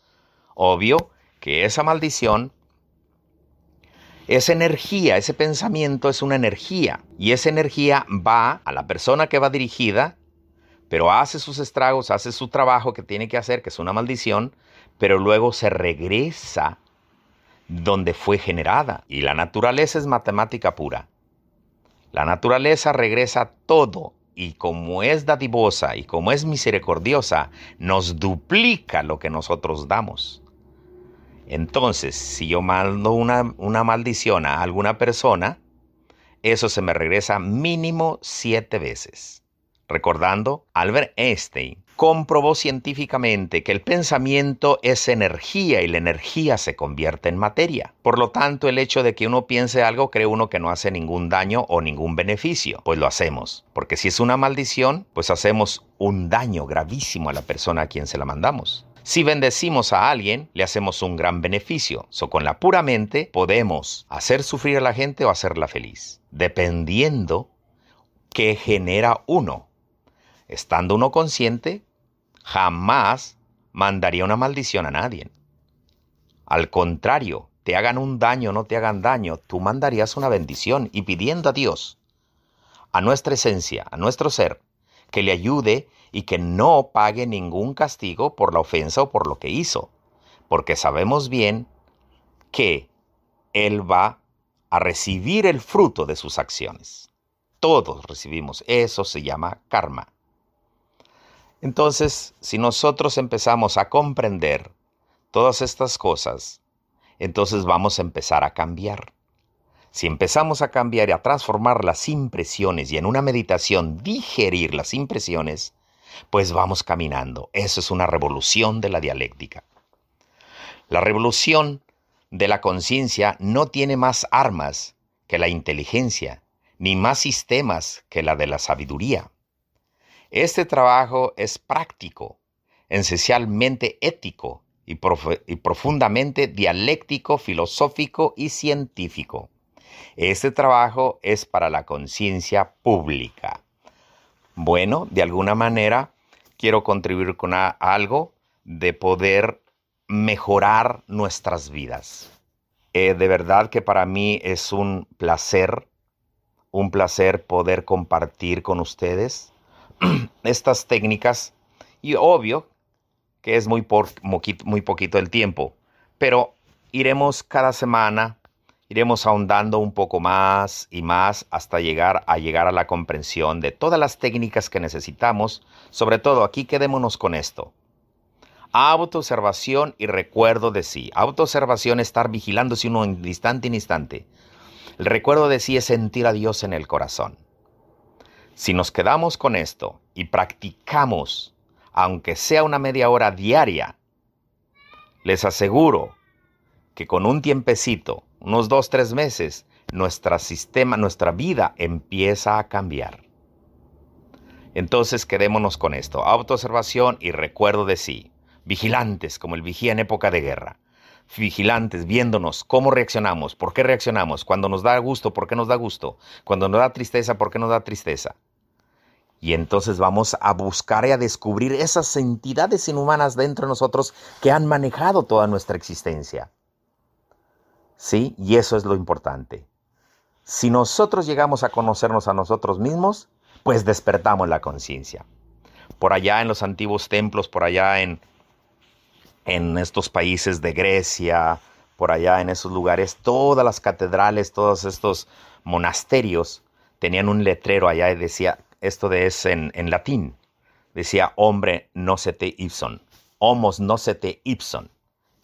obvio que esa maldición, esa energía, ese pensamiento es una energía y esa energía va a la persona que va dirigida, pero hace sus estragos, hace su trabajo que tiene que hacer, que es una maldición, pero luego se regresa donde fue generada. Y la naturaleza es matemática pura. La naturaleza regresa todo y como es dadivosa y como es misericordiosa, nos duplica lo que nosotros damos. Entonces, si yo mando una, una maldición a alguna persona, eso se me regresa mínimo siete veces. Recordando, Albert Einstein comprobó científicamente que el pensamiento es energía y la energía se convierte en materia. Por lo tanto, el hecho de que uno piense algo cree uno que no hace ningún daño o ningún beneficio, pues lo hacemos. Porque si es una maldición, pues hacemos un daño gravísimo a la persona a quien se la mandamos. Si bendecimos a alguien, le hacemos un gran beneficio. So, con la pura mente podemos hacer sufrir a la gente o hacerla feliz, dependiendo qué genera uno estando uno consciente, jamás mandaría una maldición a nadie. Al contrario, te hagan un daño no te hagan daño, tú mandarías una bendición y pidiendo a Dios, a nuestra esencia, a nuestro ser, que le ayude y que no pague ningún castigo por la ofensa o por lo que hizo, porque sabemos bien que Él va a recibir el fruto de sus acciones. Todos recibimos, eso se llama karma. Entonces, si nosotros empezamos a comprender todas estas cosas, entonces vamos a empezar a cambiar. Si empezamos a cambiar y a transformar las impresiones y en una meditación digerir las impresiones, pues vamos caminando. Eso es una revolución de la dialéctica. La revolución de la conciencia no tiene más armas que la inteligencia, ni más sistemas que la de la sabiduría. Este trabajo es práctico, esencialmente ético y, profundamente dialéctico, filosófico y científico. Este trabajo es para la conciencia pública. Bueno, de alguna manera quiero contribuir con algo de poder mejorar nuestras vidas. Eh, de verdad que para mí es un placer, un placer poder compartir con ustedes estas técnicas y obvio que es muy, muy poquito el tiempo, pero iremos cada semana, iremos ahondando un poco más y más hasta llegar a llegar a la comprensión de todas las técnicas que necesitamos, sobre todo aquí quedémonos con esto. Autoobservación y recuerdo de sí. Autoobservación es estar vigilándose uno instante en instante. El recuerdo de sí es sentir a Dios en el corazón. Si nos quedamos con esto y practicamos, aunque sea una media hora diaria, les aseguro que con un tiempecito, unos dos, tres meses, nuestro sistema, nuestra vida empieza a cambiar. Entonces quedémonos con esto, autoobservación y recuerdo de sí vigilantes como el vigía en época de guerra, vigilantes viéndonos cómo reaccionamos, por qué reaccionamos, cuando nos da gusto, por qué nos da gusto, cuando nos da tristeza, por qué nos da tristeza. Y entonces vamos a buscar y a descubrir esas entidades inhumanas dentro de nosotros que han manejado toda nuestra existencia. ¿Sí? Y eso es lo importante. Si nosotros llegamos a conocernos a nosotros mismos, pues despertamos la conciencia. Por allá en los antiguos templos, por allá en, en estos países de Grecia, por allá en esos lugares, todas las catedrales, todos estos monasterios tenían un letrero allá y decía, esto de es en, en latín, decía, hombre, no se te ipson, homos no se te ipson.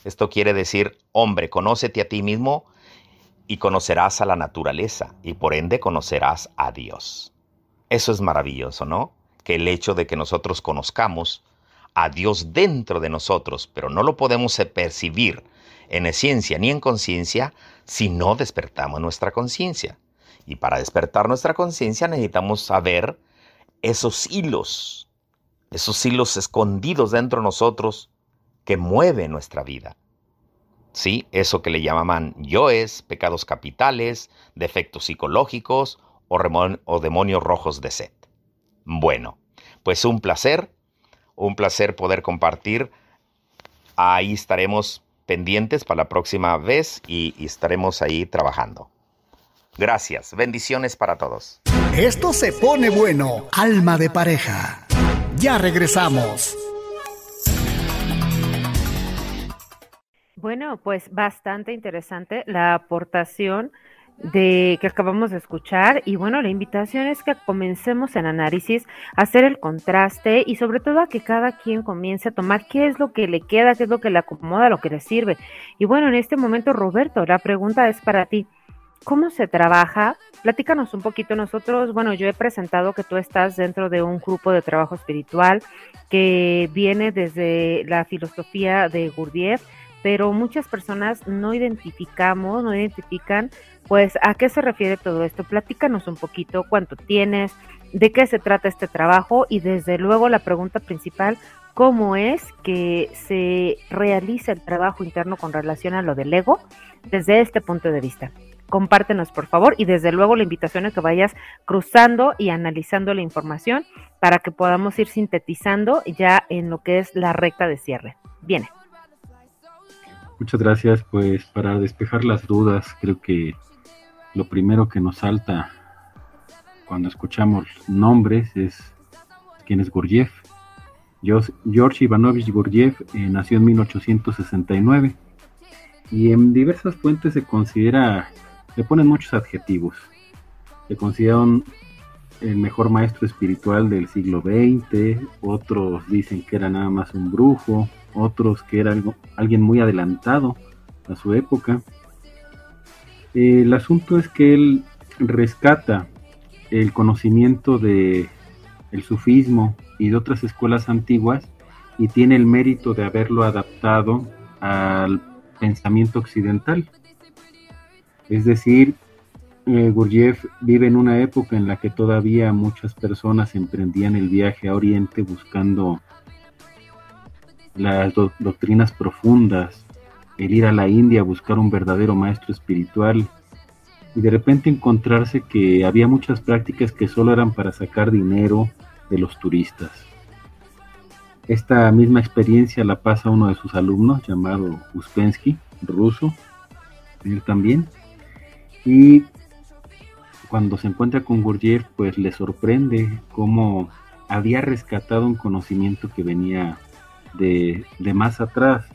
Esto quiere decir, hombre, conócete a ti mismo y conocerás a la naturaleza y por ende conocerás a Dios. Eso es maravilloso, ¿no? Que el hecho de que nosotros conozcamos a Dios dentro de nosotros, pero no lo podemos percibir en esencia ni en conciencia si no despertamos nuestra conciencia. Y para despertar nuestra conciencia necesitamos saber esos hilos, esos hilos escondidos dentro de nosotros que mueven nuestra vida. Sí, eso que le llamaban yoes, pecados capitales, defectos psicológicos o, o demonios rojos de sed. Bueno, pues un placer un placer poder compartir. Ahí estaremos pendientes para la próxima vez y, estaremos ahí trabajando. Gracias. Bendiciones para todos. Esto se pone bueno. Alma de pareja. Ya regresamos. Bueno, pues bastante interesante la aportación de que acabamos de escuchar y bueno, la invitación es que comencemos en análisis a hacer el contraste y sobre todo a que cada quien comience a tomar qué es lo que le queda, qué es lo que le acomoda, lo que le sirve. Y bueno, en este momento Roberto, la pregunta es para ti. ¿Cómo se trabaja? Platícanos un poquito. Nosotros, bueno, yo he presentado que tú estás dentro de un grupo de trabajo espiritual que viene desde la filosofía de Gurdjieff, pero muchas personas no identificamos, no identifican pues, ¿a qué se refiere todo esto? Platícanos un poquito cuánto tienes, de qué se trata este trabajo y desde luego la pregunta principal, ¿cómo es que se realiza el trabajo interno con relación a lo del ego desde este punto de vista? Compártenos, por favor, y desde luego la invitación es que vayas cruzando y analizando la información para que podamos ir sintetizando ya en lo que es la recta de cierre. Viene. Muchas gracias, pues para despejar las dudas, creo que lo primero que nos salta cuando escuchamos nombres es quién es Gurdjieff. George Ivanovich Gurdjieff eh, nació en 1869 y en diversas fuentes se considera, le ponen muchos adjetivos. Se considera un, el mejor maestro espiritual del siglo XX, otros dicen que era nada más un brujo, otros que era algo, alguien muy adelantado a su época. El asunto es que él rescata el conocimiento de el sufismo y de otras escuelas antiguas y tiene el mérito de haberlo adaptado al pensamiento occidental. Es decir, eh, vive en una época en la que todavía muchas personas emprendían el viaje a Oriente buscando las do- doctrinas profundas, el ir a la India a buscar un verdadero maestro espiritual y de repente encontrarse que había muchas prácticas que solo eran para sacar dinero de los turistas. Esta misma experiencia la pasa uno de sus alumnos llamado Uspensky, ruso, él también. Y cuando se encuentra con Gurdjieff, pues le sorprende cómo había rescatado un conocimiento que venía de, más atrás.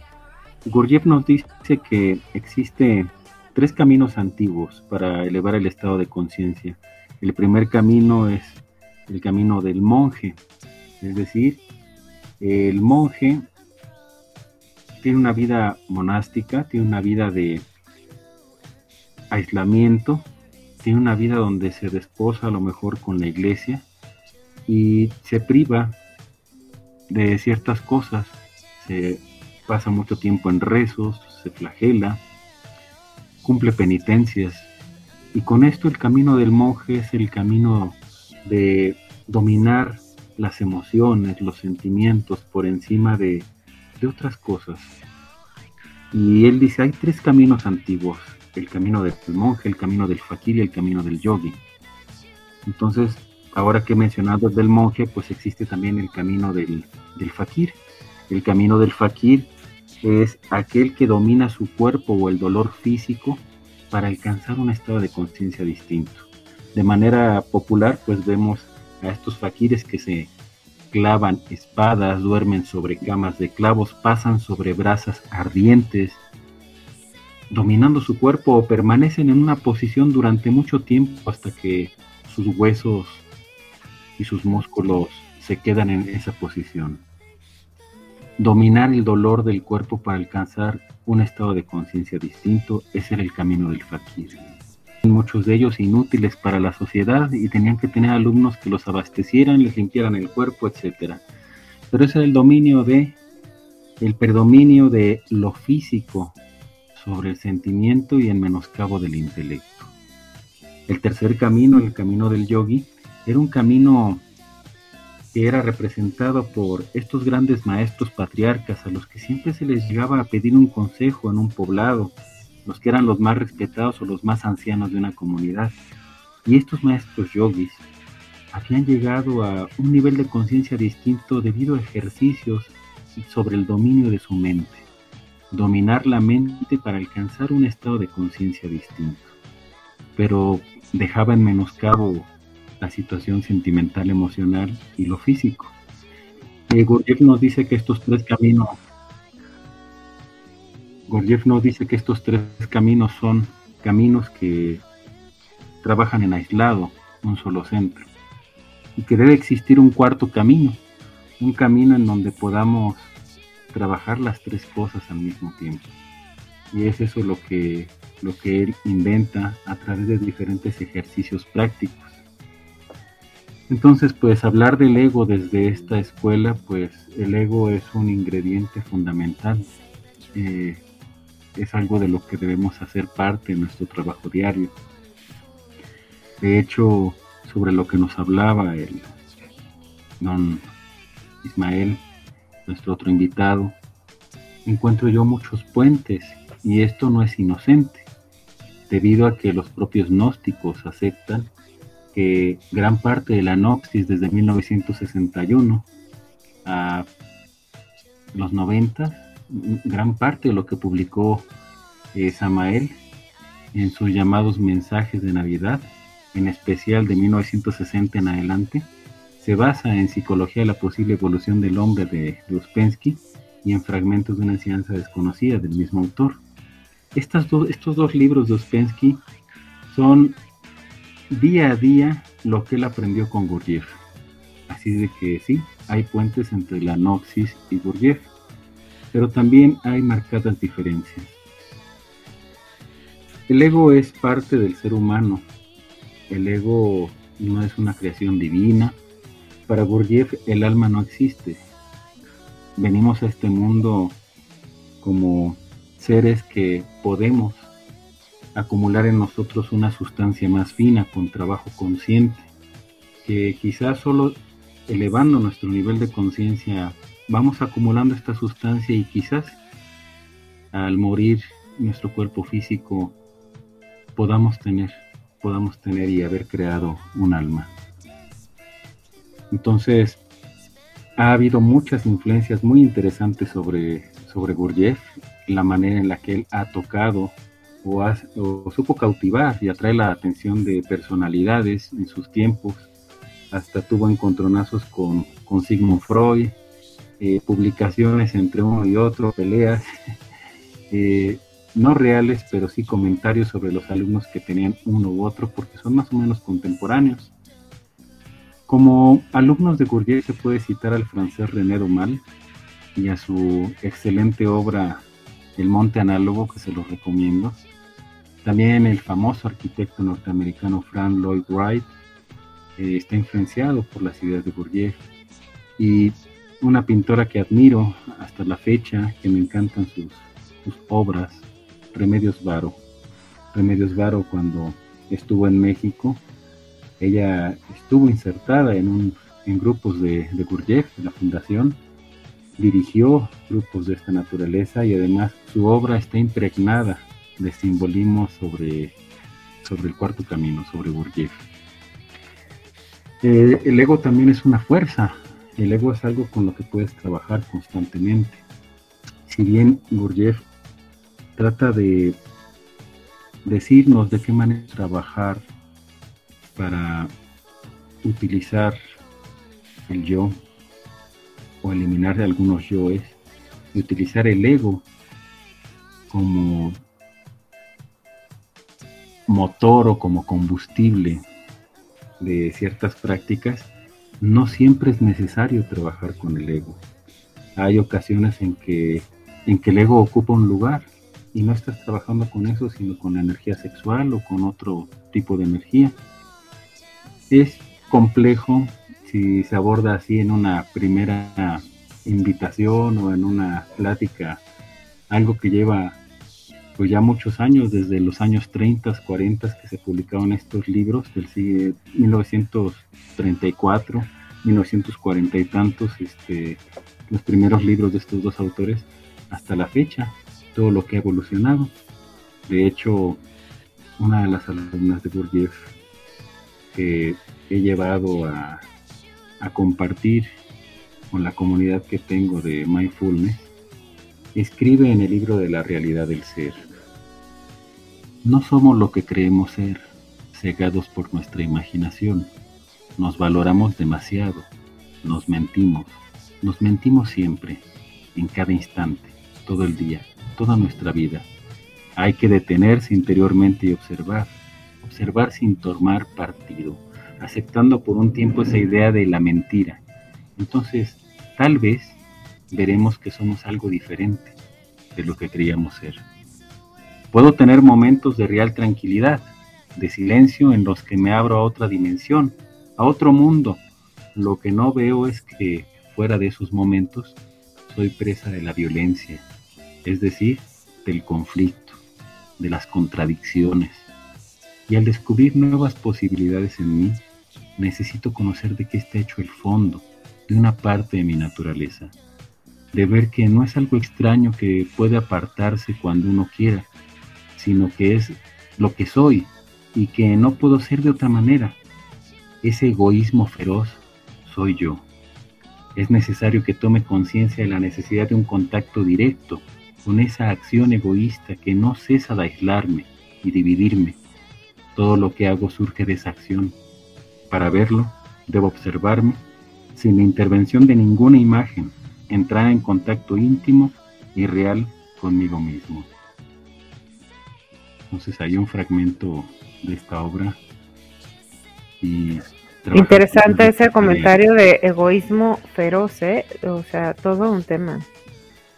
Gurdjieff nos dice que existe tres caminos antiguos para elevar el estado de conciencia. El primer camino es el camino del monje, es decir, el monje tiene una vida monástica, tiene una vida de aislamiento, tiene una vida donde se desposa a lo mejor con la iglesia y se priva de ciertas cosas, se pasa mucho tiempo en rezos, se flagela, cumple penitencias. Y con esto el camino del monje es el camino de dominar las emociones, los sentimientos por encima de, de otras cosas. Y él dice, hay tres caminos antiguos, el camino del monje, el camino del fakir y el camino del yogi. Entonces, ahora que he mencionado el del monje, pues existe también el camino del, del fakir. El camino del fakir es aquel que domina su cuerpo o el dolor físico para alcanzar un estado de conciencia distinto. De manera popular, pues vemos a estos fakires que se clavan espadas, duermen sobre camas de clavos, pasan sobre brasas ardientes, dominando su cuerpo o permanecen en una posición durante mucho tiempo hasta que sus huesos y sus músculos se quedan en esa posición. Dominar el dolor del cuerpo para alcanzar un estado de conciencia distinto, ese era el camino del fakir. Muchos de ellos inútiles para la sociedad y tenían que tener alumnos que los abastecieran, les limpiaran el cuerpo, etc. Pero ese era el dominio de, el predominio de lo físico sobre el sentimiento y el menoscabo del intelecto. El tercer camino, el camino del yogi, era un camino que era representado por estos grandes maestros patriarcas a los que siempre se les llegaba a pedir un consejo en un poblado, los que eran los más respetados o los más ancianos de una comunidad. Y estos maestros yogis habían llegado a un nivel de conciencia distinto debido a ejercicios sobre el dominio de su mente. Dominar la mente para alcanzar un estado de conciencia distinto. Pero dejaba en menoscabo la situación sentimental, emocional y lo físico. Eh, Gurdjieff nos dice que estos tres caminos Gurdjieff nos dice que estos tres caminos son caminos que trabajan en aislado, un solo centro, y que debe existir un cuarto camino, un camino en donde podamos trabajar las tres cosas al mismo tiempo. Y es eso lo que, lo que él inventa a través de diferentes ejercicios prácticos. Entonces, pues hablar del ego desde esta escuela, pues el ego es un ingrediente fundamental. Eh, es algo de lo que debemos hacer parte de nuestro trabajo diario. De hecho, sobre lo que nos hablaba el don Ismael, nuestro otro invitado, encuentro yo muchos puentes y esto no es inocente, debido a que los propios gnósticos aceptan que gran parte de la Nopsis desde 1961 a los 90 gran parte de lo que publicó eh, Samael en sus llamados mensajes de Navidad, en especial de 1960 en adelante, se basa en Psicología de la posible evolución del hombre de, Uspensky y en fragmentos de una enseñanza desconocida del mismo autor. Estos dos libros de Uspensky son día a día lo que él aprendió con Gurdjieff. Así de que sí, hay puentes entre la Noxis y Gurdjieff, pero también hay marcadas diferencias. El ego es parte del ser humano. El ego no es una creación divina. Para Gurdjieff el alma no existe. Venimos a este mundo como seres que podemos acumular en nosotros una sustancia más fina con trabajo consciente, que quizás solo elevando nuestro nivel de conciencia vamos acumulando esta sustancia y quizás al morir nuestro cuerpo físico podamos tener, podamos tener y haber creado un alma. Entonces, ha habido muchas influencias muy interesantes sobre, sobre Gurdjieff, la manera en la que él ha tocado o, ha, o supo cautivar y atraer la atención de personalidades en sus tiempos. Hasta tuvo encontronazos con, con Sigmund Freud, eh, publicaciones entre uno y otro, peleas. Eh, no reales, pero sí comentarios sobre los alumnos que tenían uno u otro, porque son más o menos contemporáneos. Como alumnos de Gurdjieff se puede citar al francés René Dumal y a su excelente obra El Monte Análogo, que se los recomiendo. También el famoso arquitecto norteamericano Frank Lloyd Wright eh, está influenciado por las ideas de Gurdjieff. Y una pintora que admiro hasta la fecha, que me encantan sus, sus obras, Remedios Varo. Remedios Varo cuando estuvo en México, ella estuvo insertada en, un, en grupos de, de de la fundación, dirigió grupos de esta naturaleza y además su obra está impregnada de simbolismo sobre, sobre el cuarto camino, sobre Gurdjieff. Eh, el ego también es una fuerza, el ego es algo con lo que puedes trabajar constantemente. Si bien Gurdjieff trata de decirnos de qué manera trabajar para utilizar el yo o eliminar algunos yoes y utilizar el ego como motor o como combustible de ciertas prácticas, no siempre es necesario trabajar con el ego. Hay ocasiones en que, en que el ego ocupa un lugar y no estás trabajando con eso, sino con la energía sexual o con otro tipo de energía. Es complejo si se aborda así en una primera invitación o en una plática, algo que lleva pues ya muchos años, desde los años 30, 40 que se publicaron estos libros del siglo 1934, 1940 y tantos, este, los primeros libros de estos dos autores, hasta la fecha todo lo que ha evolucionado. De hecho, una de las alumnas de Gurdjieff que he llevado a, compartir con la comunidad que tengo de Mindfulness, escribe en el libro de la realidad del ser. No somos lo que creemos ser, cegados por nuestra imaginación. Nos valoramos demasiado, nos mentimos, nos mentimos siempre, en cada instante, todo el día toda nuestra vida. Hay que detenerse interiormente y observar, observar sin tomar partido, aceptando por un tiempo esa idea de la mentira. Entonces, tal vez veremos que somos algo diferente de lo que creíamos ser. Puedo tener momentos de real tranquilidad, de silencio en los que me abro a otra dimensión, a otro mundo. Lo que no veo es que fuera de esos momentos soy presa de la violencia, es decir, del conflicto, de las contradicciones. Y al descubrir nuevas posibilidades en mí, necesito conocer de qué está hecho el fondo, de una parte de mi naturaleza, de ver que no es algo extraño que puede apartarse cuando uno quiera, sino que es lo que soy y que no puedo ser de otra manera. Ese egoísmo feroz soy yo. Es necesario que tome conciencia de la necesidad de un contacto directo con esa acción egoísta que no cesa de aislarme y dividirme. Todo lo que hago surge de esa acción. Para verlo, debo observarme sin la intervención de ninguna imagen, entrar en contacto íntimo y real conmigo mismo. Entonces hay un fragmento de esta obra y Interesante ese comentario de egoísmo feroz, ¿eh? O sea, todo un tema.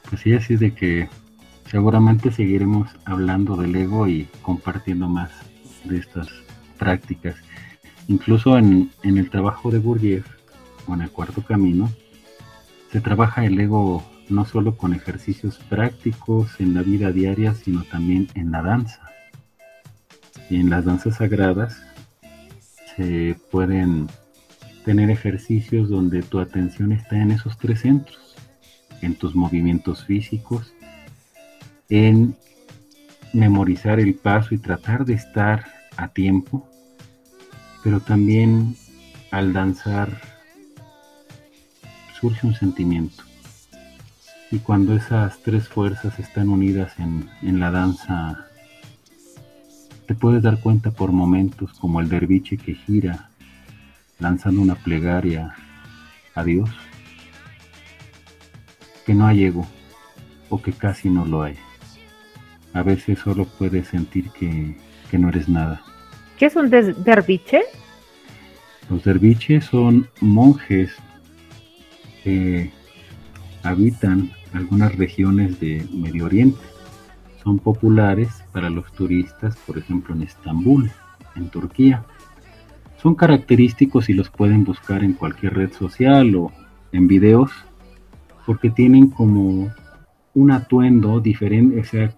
Pues sí, así es de que seguramente seguiremos hablando del ego y compartiendo más de estas prácticas. Incluso en, en el trabajo de Gurdjieff, o en el cuarto camino, se trabaja el ego no solo con ejercicios prácticos en la vida diaria, sino también en la danza. En las danzas sagradas se pueden tener ejercicios donde tu atención está en esos tres centros en tus movimientos físicos, en memorizar el paso y tratar de estar a tiempo, pero también al danzar surge un sentimiento. Y cuando esas tres fuerzas están unidas en, en la danza, te puedes dar cuenta por momentos como el derviche que gira lanzando una plegaria a Dios que no hay ego o que casi no lo hay. A veces solo puedes sentir que, que no eres nada. ¿Qué es un derviche? Los derviches son monjes que habitan algunas regiones de Medio Oriente. Son populares para los turistas, por ejemplo en Estambul, en Turquía. Son característicos y los pueden buscar en cualquier red social o en videos porque tienen como un atuendo diferente, o sea,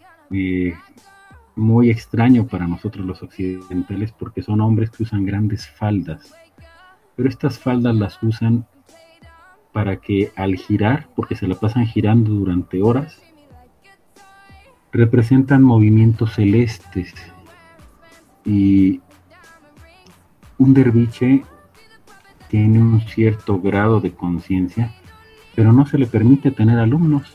muy extraño para nosotros los occidentales porque son hombres que usan grandes faldas. Pero estas faldas las usan para que al girar, porque se la pasan girando durante horas, representan movimientos celestes. Y un derviche tiene un cierto grado de conciencia, pero no se le permite tener alumnos.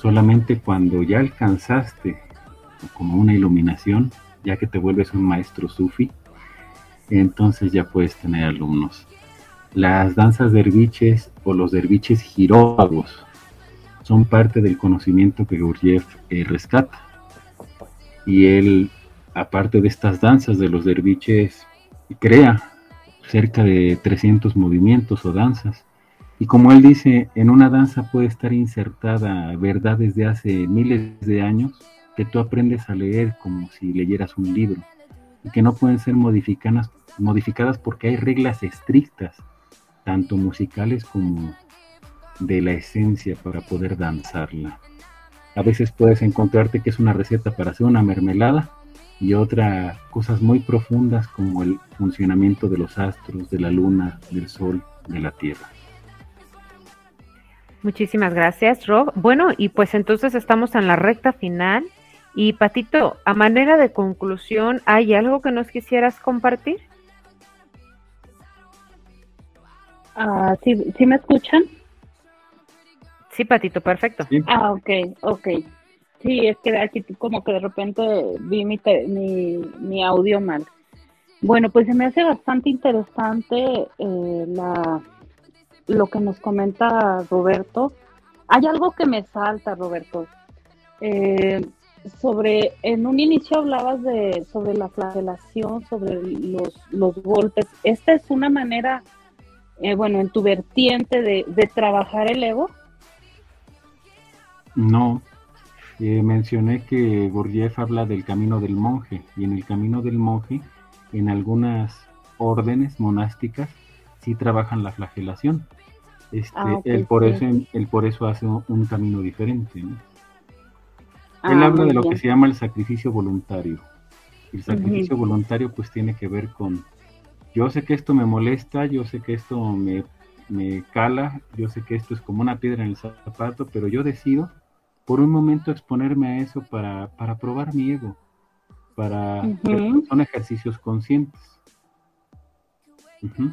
Solamente cuando ya alcanzaste como una iluminación, ya que te vuelves un maestro sufi, entonces ya puedes tener alumnos. Las danzas derviches o los derviches giróvagos son parte del conocimiento que Gurdjieff eh, rescata. Y él, aparte de estas danzas de los derviches, crea cerca de 300 movimientos o danzas. Y como él dice, en una danza puede estar insertada verdades de hace miles de años que tú aprendes a leer como si leyeras un libro y que no pueden ser modificadas, porque hay reglas estrictas, tanto musicales como de la esencia para poder danzarla. A veces puedes encontrarte que es una receta para hacer una mermelada y otra cosas muy profundas como el funcionamiento de los astros, de la luna, del sol, de la tierra. Muchísimas gracias, Rob. Bueno, y pues entonces estamos en la recta final. Y Patito, a manera de conclusión, ¿hay algo que nos quisieras compartir? Ah, ¿sí, ¿sí me escuchan? Sí, Patito, perfecto. Ah, ok, ok. Sí, es que aquí como que de repente vi mi, te- mi, mi audio mal. Bueno, pues se me hace bastante interesante eh, la, lo que nos comenta Roberto. Hay algo que me salta, Roberto. Eh, sobre, en un inicio hablabas de sobre la flagelación, sobre los, los golpes. Esta es una manera, eh, bueno, en tu vertiente de, de trabajar el ego. No, eh, mencioné que Gurdjieff habla del camino del monje y en el camino del monje, en algunas órdenes monásticas, sí trabajan la flagelación. Este, Ah, él, por sí. eso, él por eso hace un, camino diferente. ¿no? Ah, Él habla de lo que se llama el sacrificio voluntario. El sacrificio voluntario pues tiene que ver con, yo sé que esto me molesta, yo sé que esto me, me cala, yo sé que esto es como una piedra en el zapato, pero yo decido por un momento exponerme a eso para, para probar mi ego, para son ejercicios conscientes.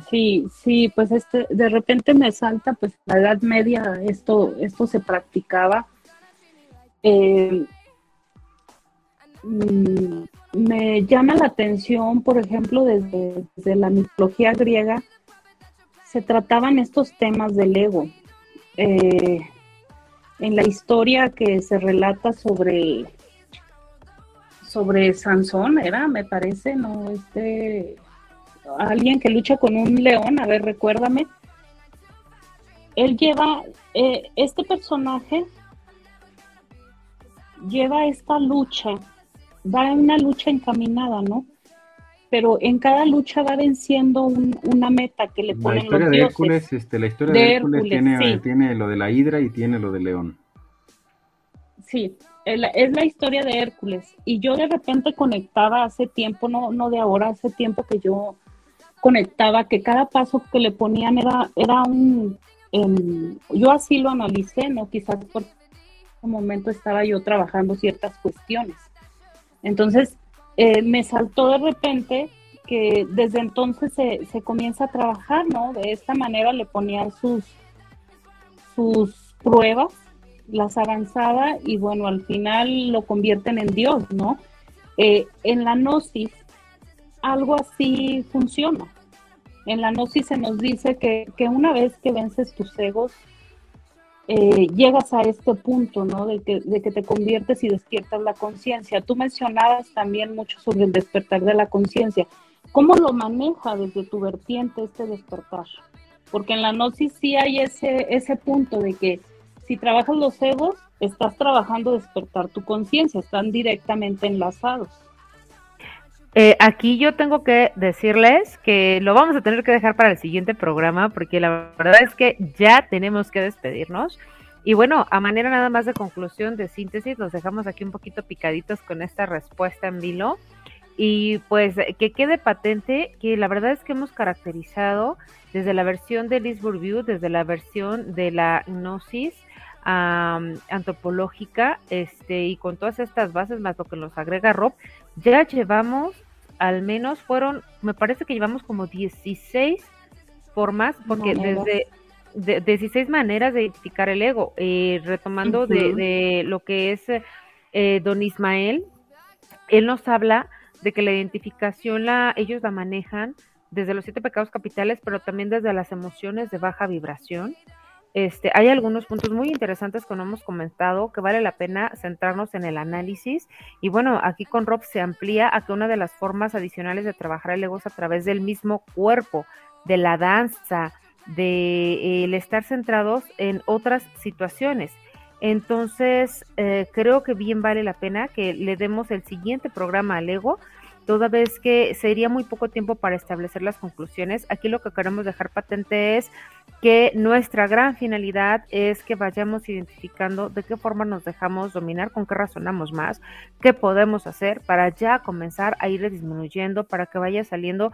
Sí, sí, pues este, de repente me salta, pues en la Edad Media esto, esto se practicaba. Eh, mm, me llama la atención, por ejemplo, desde, desde la mitología griega, se trataban estos temas del ego. Eh, en la historia que se relata sobre, sobre Sansón, era, me parece, ¿no? Este, alguien que lucha con un león, a ver, recuérdame. Él lleva, eh, este personaje lleva esta lucha, va en una lucha encaminada, ¿no? Pero en cada lucha va venciendo un- una meta que le La ponen historia los de dioses. Hércules, este, la historia De de Hércules, Hércules, tiene, sí. tiene lo de la hidra y tiene lo de león. Sí, es la, es la historia de Hércules. Y yo de repente conectaba hace tiempo, no, no de ahora, hace tiempo que yo conectaba que cada paso que le ponían era, era un... em, yo así lo analicé, ¿no? Quizás por un momento estaba yo trabajando ciertas cuestiones. Entonces, eh, me saltó de repente que desde entonces se, se comienza a trabajar, ¿no? De esta manera le ponían sus, sus pruebas las avanzaba y bueno, al final lo convierten en Dios, ¿no? Eh, en la gnosis algo así funciona. En la gnosis se nos dice que, que una vez que vences tus egos, eh, llegas a este punto, ¿no? De que, de que te conviertes y despiertas la conciencia. Tú mencionabas también mucho sobre el despertar de la conciencia. ¿Cómo lo maneja desde tu vertiente este despertar? Porque en la gnosis sí hay ese, ese punto de que si trabajas los egos, estás trabajando despertar tu conciencia, están directamente enlazados. Eh, aquí yo tengo que decirles que lo vamos a tener que dejar para el siguiente programa porque la verdad es que ya tenemos que despedirnos. Y bueno, a manera nada más de conclusión, de síntesis, los dejamos aquí un poquito picaditos con esta respuesta en vilo. Y pues que quede patente que la verdad es que hemos caracterizado desde la versión de Liz Bourdieu, desde la versión de la gnosis am, antropológica, este, y con todas estas bases más lo que nos agrega Rob, ya llevamos al menos fueron, me parece que llevamos como 16 formas, porque desde de, 16 maneras de identificar el ego, eh, retomando de, de lo que es eh, don Ismael, él nos habla de que la identificación la, ellos la manejan desde los siete pecados capitales, pero también desde las emociones de baja vibración. Este, hay algunos puntos muy interesantes que no hemos comentado que vale la pena centrarnos en el análisis. Y bueno, aquí con Rob se amplía a que una de las formas adicionales de trabajar el ego es a través del mismo cuerpo, de la danza, de el estar centrados en otras situaciones. Entonces, eh, creo que bien vale la pena que le demos el siguiente programa al ego, toda vez que sería muy poco tiempo para establecer las conclusiones. Aquí lo que queremos dejar patente es que nuestra gran finalidad es que vayamos identificando de qué forma nos dejamos dominar, con qué razonamos más, qué podemos hacer para ya comenzar a ir disminuyendo, para que vaya saliendo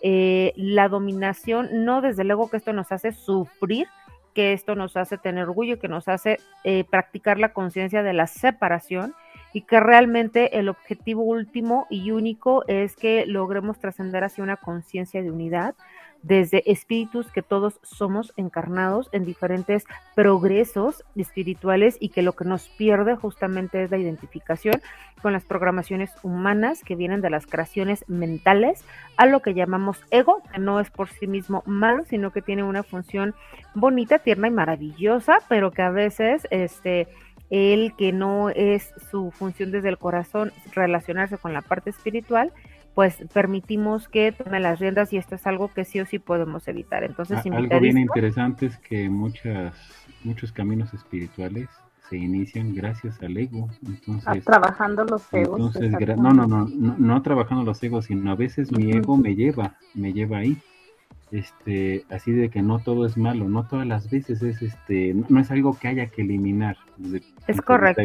eh, la dominación, no desde luego que esto nos hace sufrir, que esto nos hace tener orgullo, que nos hace eh, practicar la conciencia de la separación y que realmente el objetivo último y único es que logremos trascender hacia una conciencia de unidad desde espíritus que todos somos encarnados en diferentes progresos espirituales y que lo que nos pierde justamente es la identificación con las programaciones humanas que vienen de las creaciones mentales a lo que llamamos ego, que no es por sí mismo malo, sino que tiene una función bonita, tierna y maravillosa, pero que a veces este el que no es su función desde el corazón relacionarse con la parte espiritual, pues permitimos que tome las riendas y esto es algo que sí o sí podemos evitar. Entonces, A- Algo bien interesante es que muchas, muchos caminos espirituales se inician gracias al ego. Ah, Entonces, trabajando los egos. entonces no, no, no, no, no trabajando los egos, sino a veces mi ego me lleva, me lleva ahí. Este, así de que no todo es malo, no todas las veces es este, no, no es algo que haya que eliminar. desde vista correcto.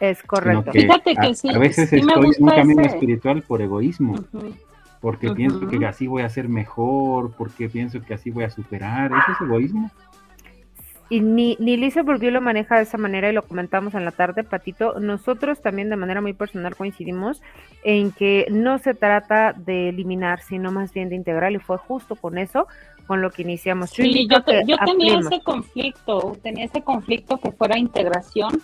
Es correcto. que Fíjate que a, sí, a veces sí estoy en un camino ese. espiritual por egoísmo porque pienso que así voy a ser mejor, porque pienso que así voy a superar. ¿Eso es egoísmo? Y ni, ni Lisa Bourdieu lo maneja de esa manera y lo comentamos en la tarde, Patito. Nosotros también de manera muy personal coincidimos en que no se trata de eliminar, sino más bien de integrar y fue justo con eso con lo que iniciamos. Sí, yo, te- yo tenía ese conflicto, tenía ese conflicto que fuera integración,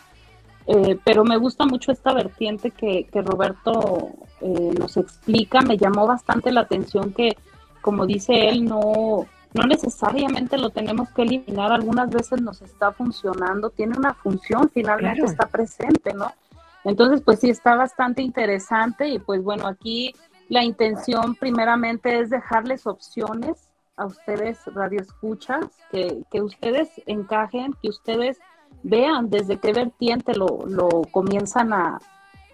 eh, pero me gusta mucho esta vertiente que, que Roberto eh, nos explica, me llamó bastante la atención que, como dice él, no, no necesariamente lo tenemos que eliminar, algunas veces nos está funcionando, tiene una función, finalmente Claro. está presente, ¿no? Entonces, pues sí, está bastante interesante y pues bueno, aquí la intención primeramente es dejarles opciones a ustedes, radioescuchas, que, que ustedes encajen, que ustedes vean desde qué vertiente lo, lo comienzan a,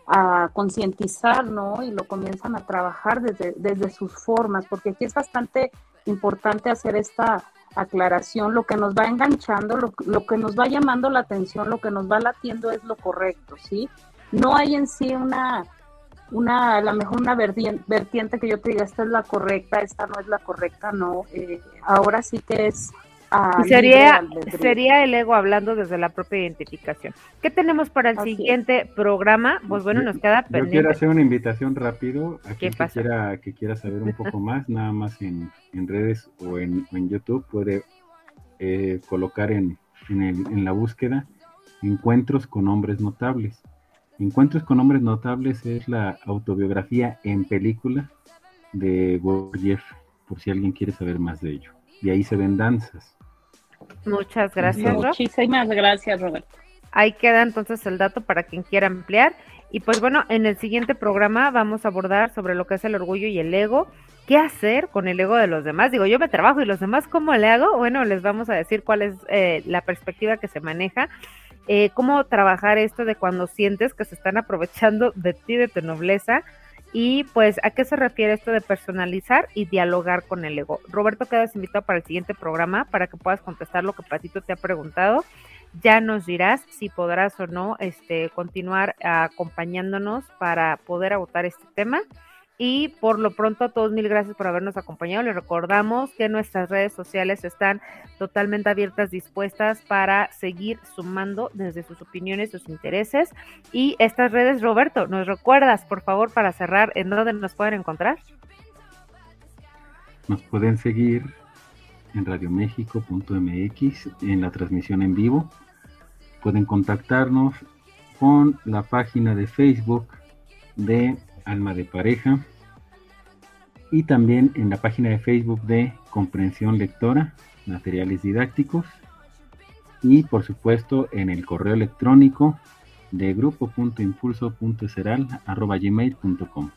a concientizar, ¿no? Y lo comienzan a trabajar desde, desde sus formas, porque aquí es bastante importante hacer esta aclaración, lo que nos va enganchando, lo, lo, que nos va llamando la atención, lo que nos va latiendo es lo correcto, ¿sí? No hay en sí una, una a lo mejor una vertiente que yo te diga, esta es la correcta, esta no es la correcta, no. Eh, ahora sí que es sería, sería el ego hablando desde la propia identificación. ¿Qué tenemos para el Así siguiente programa? Pues bueno, nos queda Yo pendiente. quiero hacer una invitación rápido a ¿Qué quien que pasa? quiera, que quiera saber un poco más, nada más en, en redes o en, en YouTube puede eh, colocar en, en, el- en la búsqueda encuentros con hombres notables. Encuentros con hombres notables es la autobiografía en película de Gurdjieff, por si alguien quiere saber más de ello. Y ahí se ven danzas. Muchas gracias, Rob. Muchísimas gracias, Roberto. Ahí queda entonces el dato para quien quiera ampliar. Y pues bueno, en el siguiente programa vamos a abordar sobre lo que es el orgullo y el ego. ¿Qué hacer con el ego de los demás? Digo, yo me trabajo y los demás, ¿cómo le hago? Bueno, les vamos a decir cuál es eh, la perspectiva que se maneja. eh, cómo trabajar esto de cuando sientes que se están aprovechando de ti, de tu nobleza. Y pues, ¿a qué se refiere esto de personalizar y dialogar con el ego? Roberto, quedas invitado para el siguiente programa para que puedas contestar lo que Patito te ha preguntado ya nos dirás si podrás o no este, continuar acompañándonos para poder agotar este tema. Y por lo pronto, a todos mil gracias por habernos acompañado. Les recordamos que nuestras redes sociales están totalmente abiertas, dispuestas para seguir sumando desde sus opiniones, sus intereses. Y estas redes, Roberto, ¿nos recuerdas, por favor, para cerrar, en dónde nos pueden encontrar? Nos pueden seguir en radioméxico.mx en la transmisión en vivo. Pueden contactarnos con la página de Facebook de Alma de Pareja. Y también en la página de Facebook de Comprensión Lectora, Materiales Didácticos. Y por supuesto en el correo electrónico de grupo.impulso.ceral.gmail.com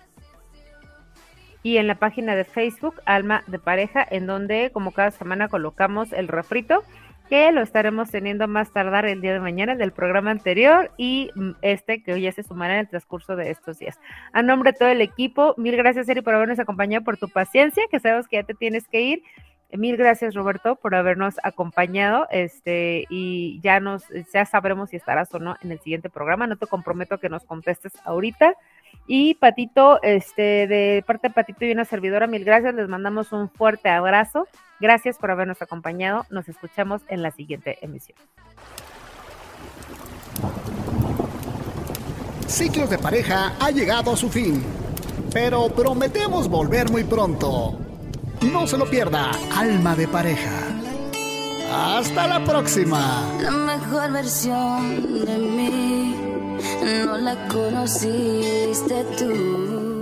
y en la página de Facebook Alma de Pareja, en donde como cada semana colocamos el refrito, que lo estaremos teniendo más tardar el día de mañana del programa anterior y este que hoy ya se sumará en el transcurso de estos días. A nombre de todo el equipo, mil gracias Eri por habernos acompañado, por tu paciencia, que sabemos que ya te tienes que ir. Mil gracias Roberto por habernos acompañado, este y ya nos ya sabremos si estarás o no en el siguiente programa. No te comprometo a que nos contestes ahorita. Y Patito, este, de parte de Patito y una servidora, mil gracias. Les mandamos un fuerte abrazo. Gracias por habernos acompañado. Nos escuchamos en la siguiente emisión. Ciclos de pareja ha llegado a su fin, pero prometemos volver muy pronto. No se lo pierda, Alma de Pareja. Hasta la próxima. La mejor versión de mí no la conociste tú.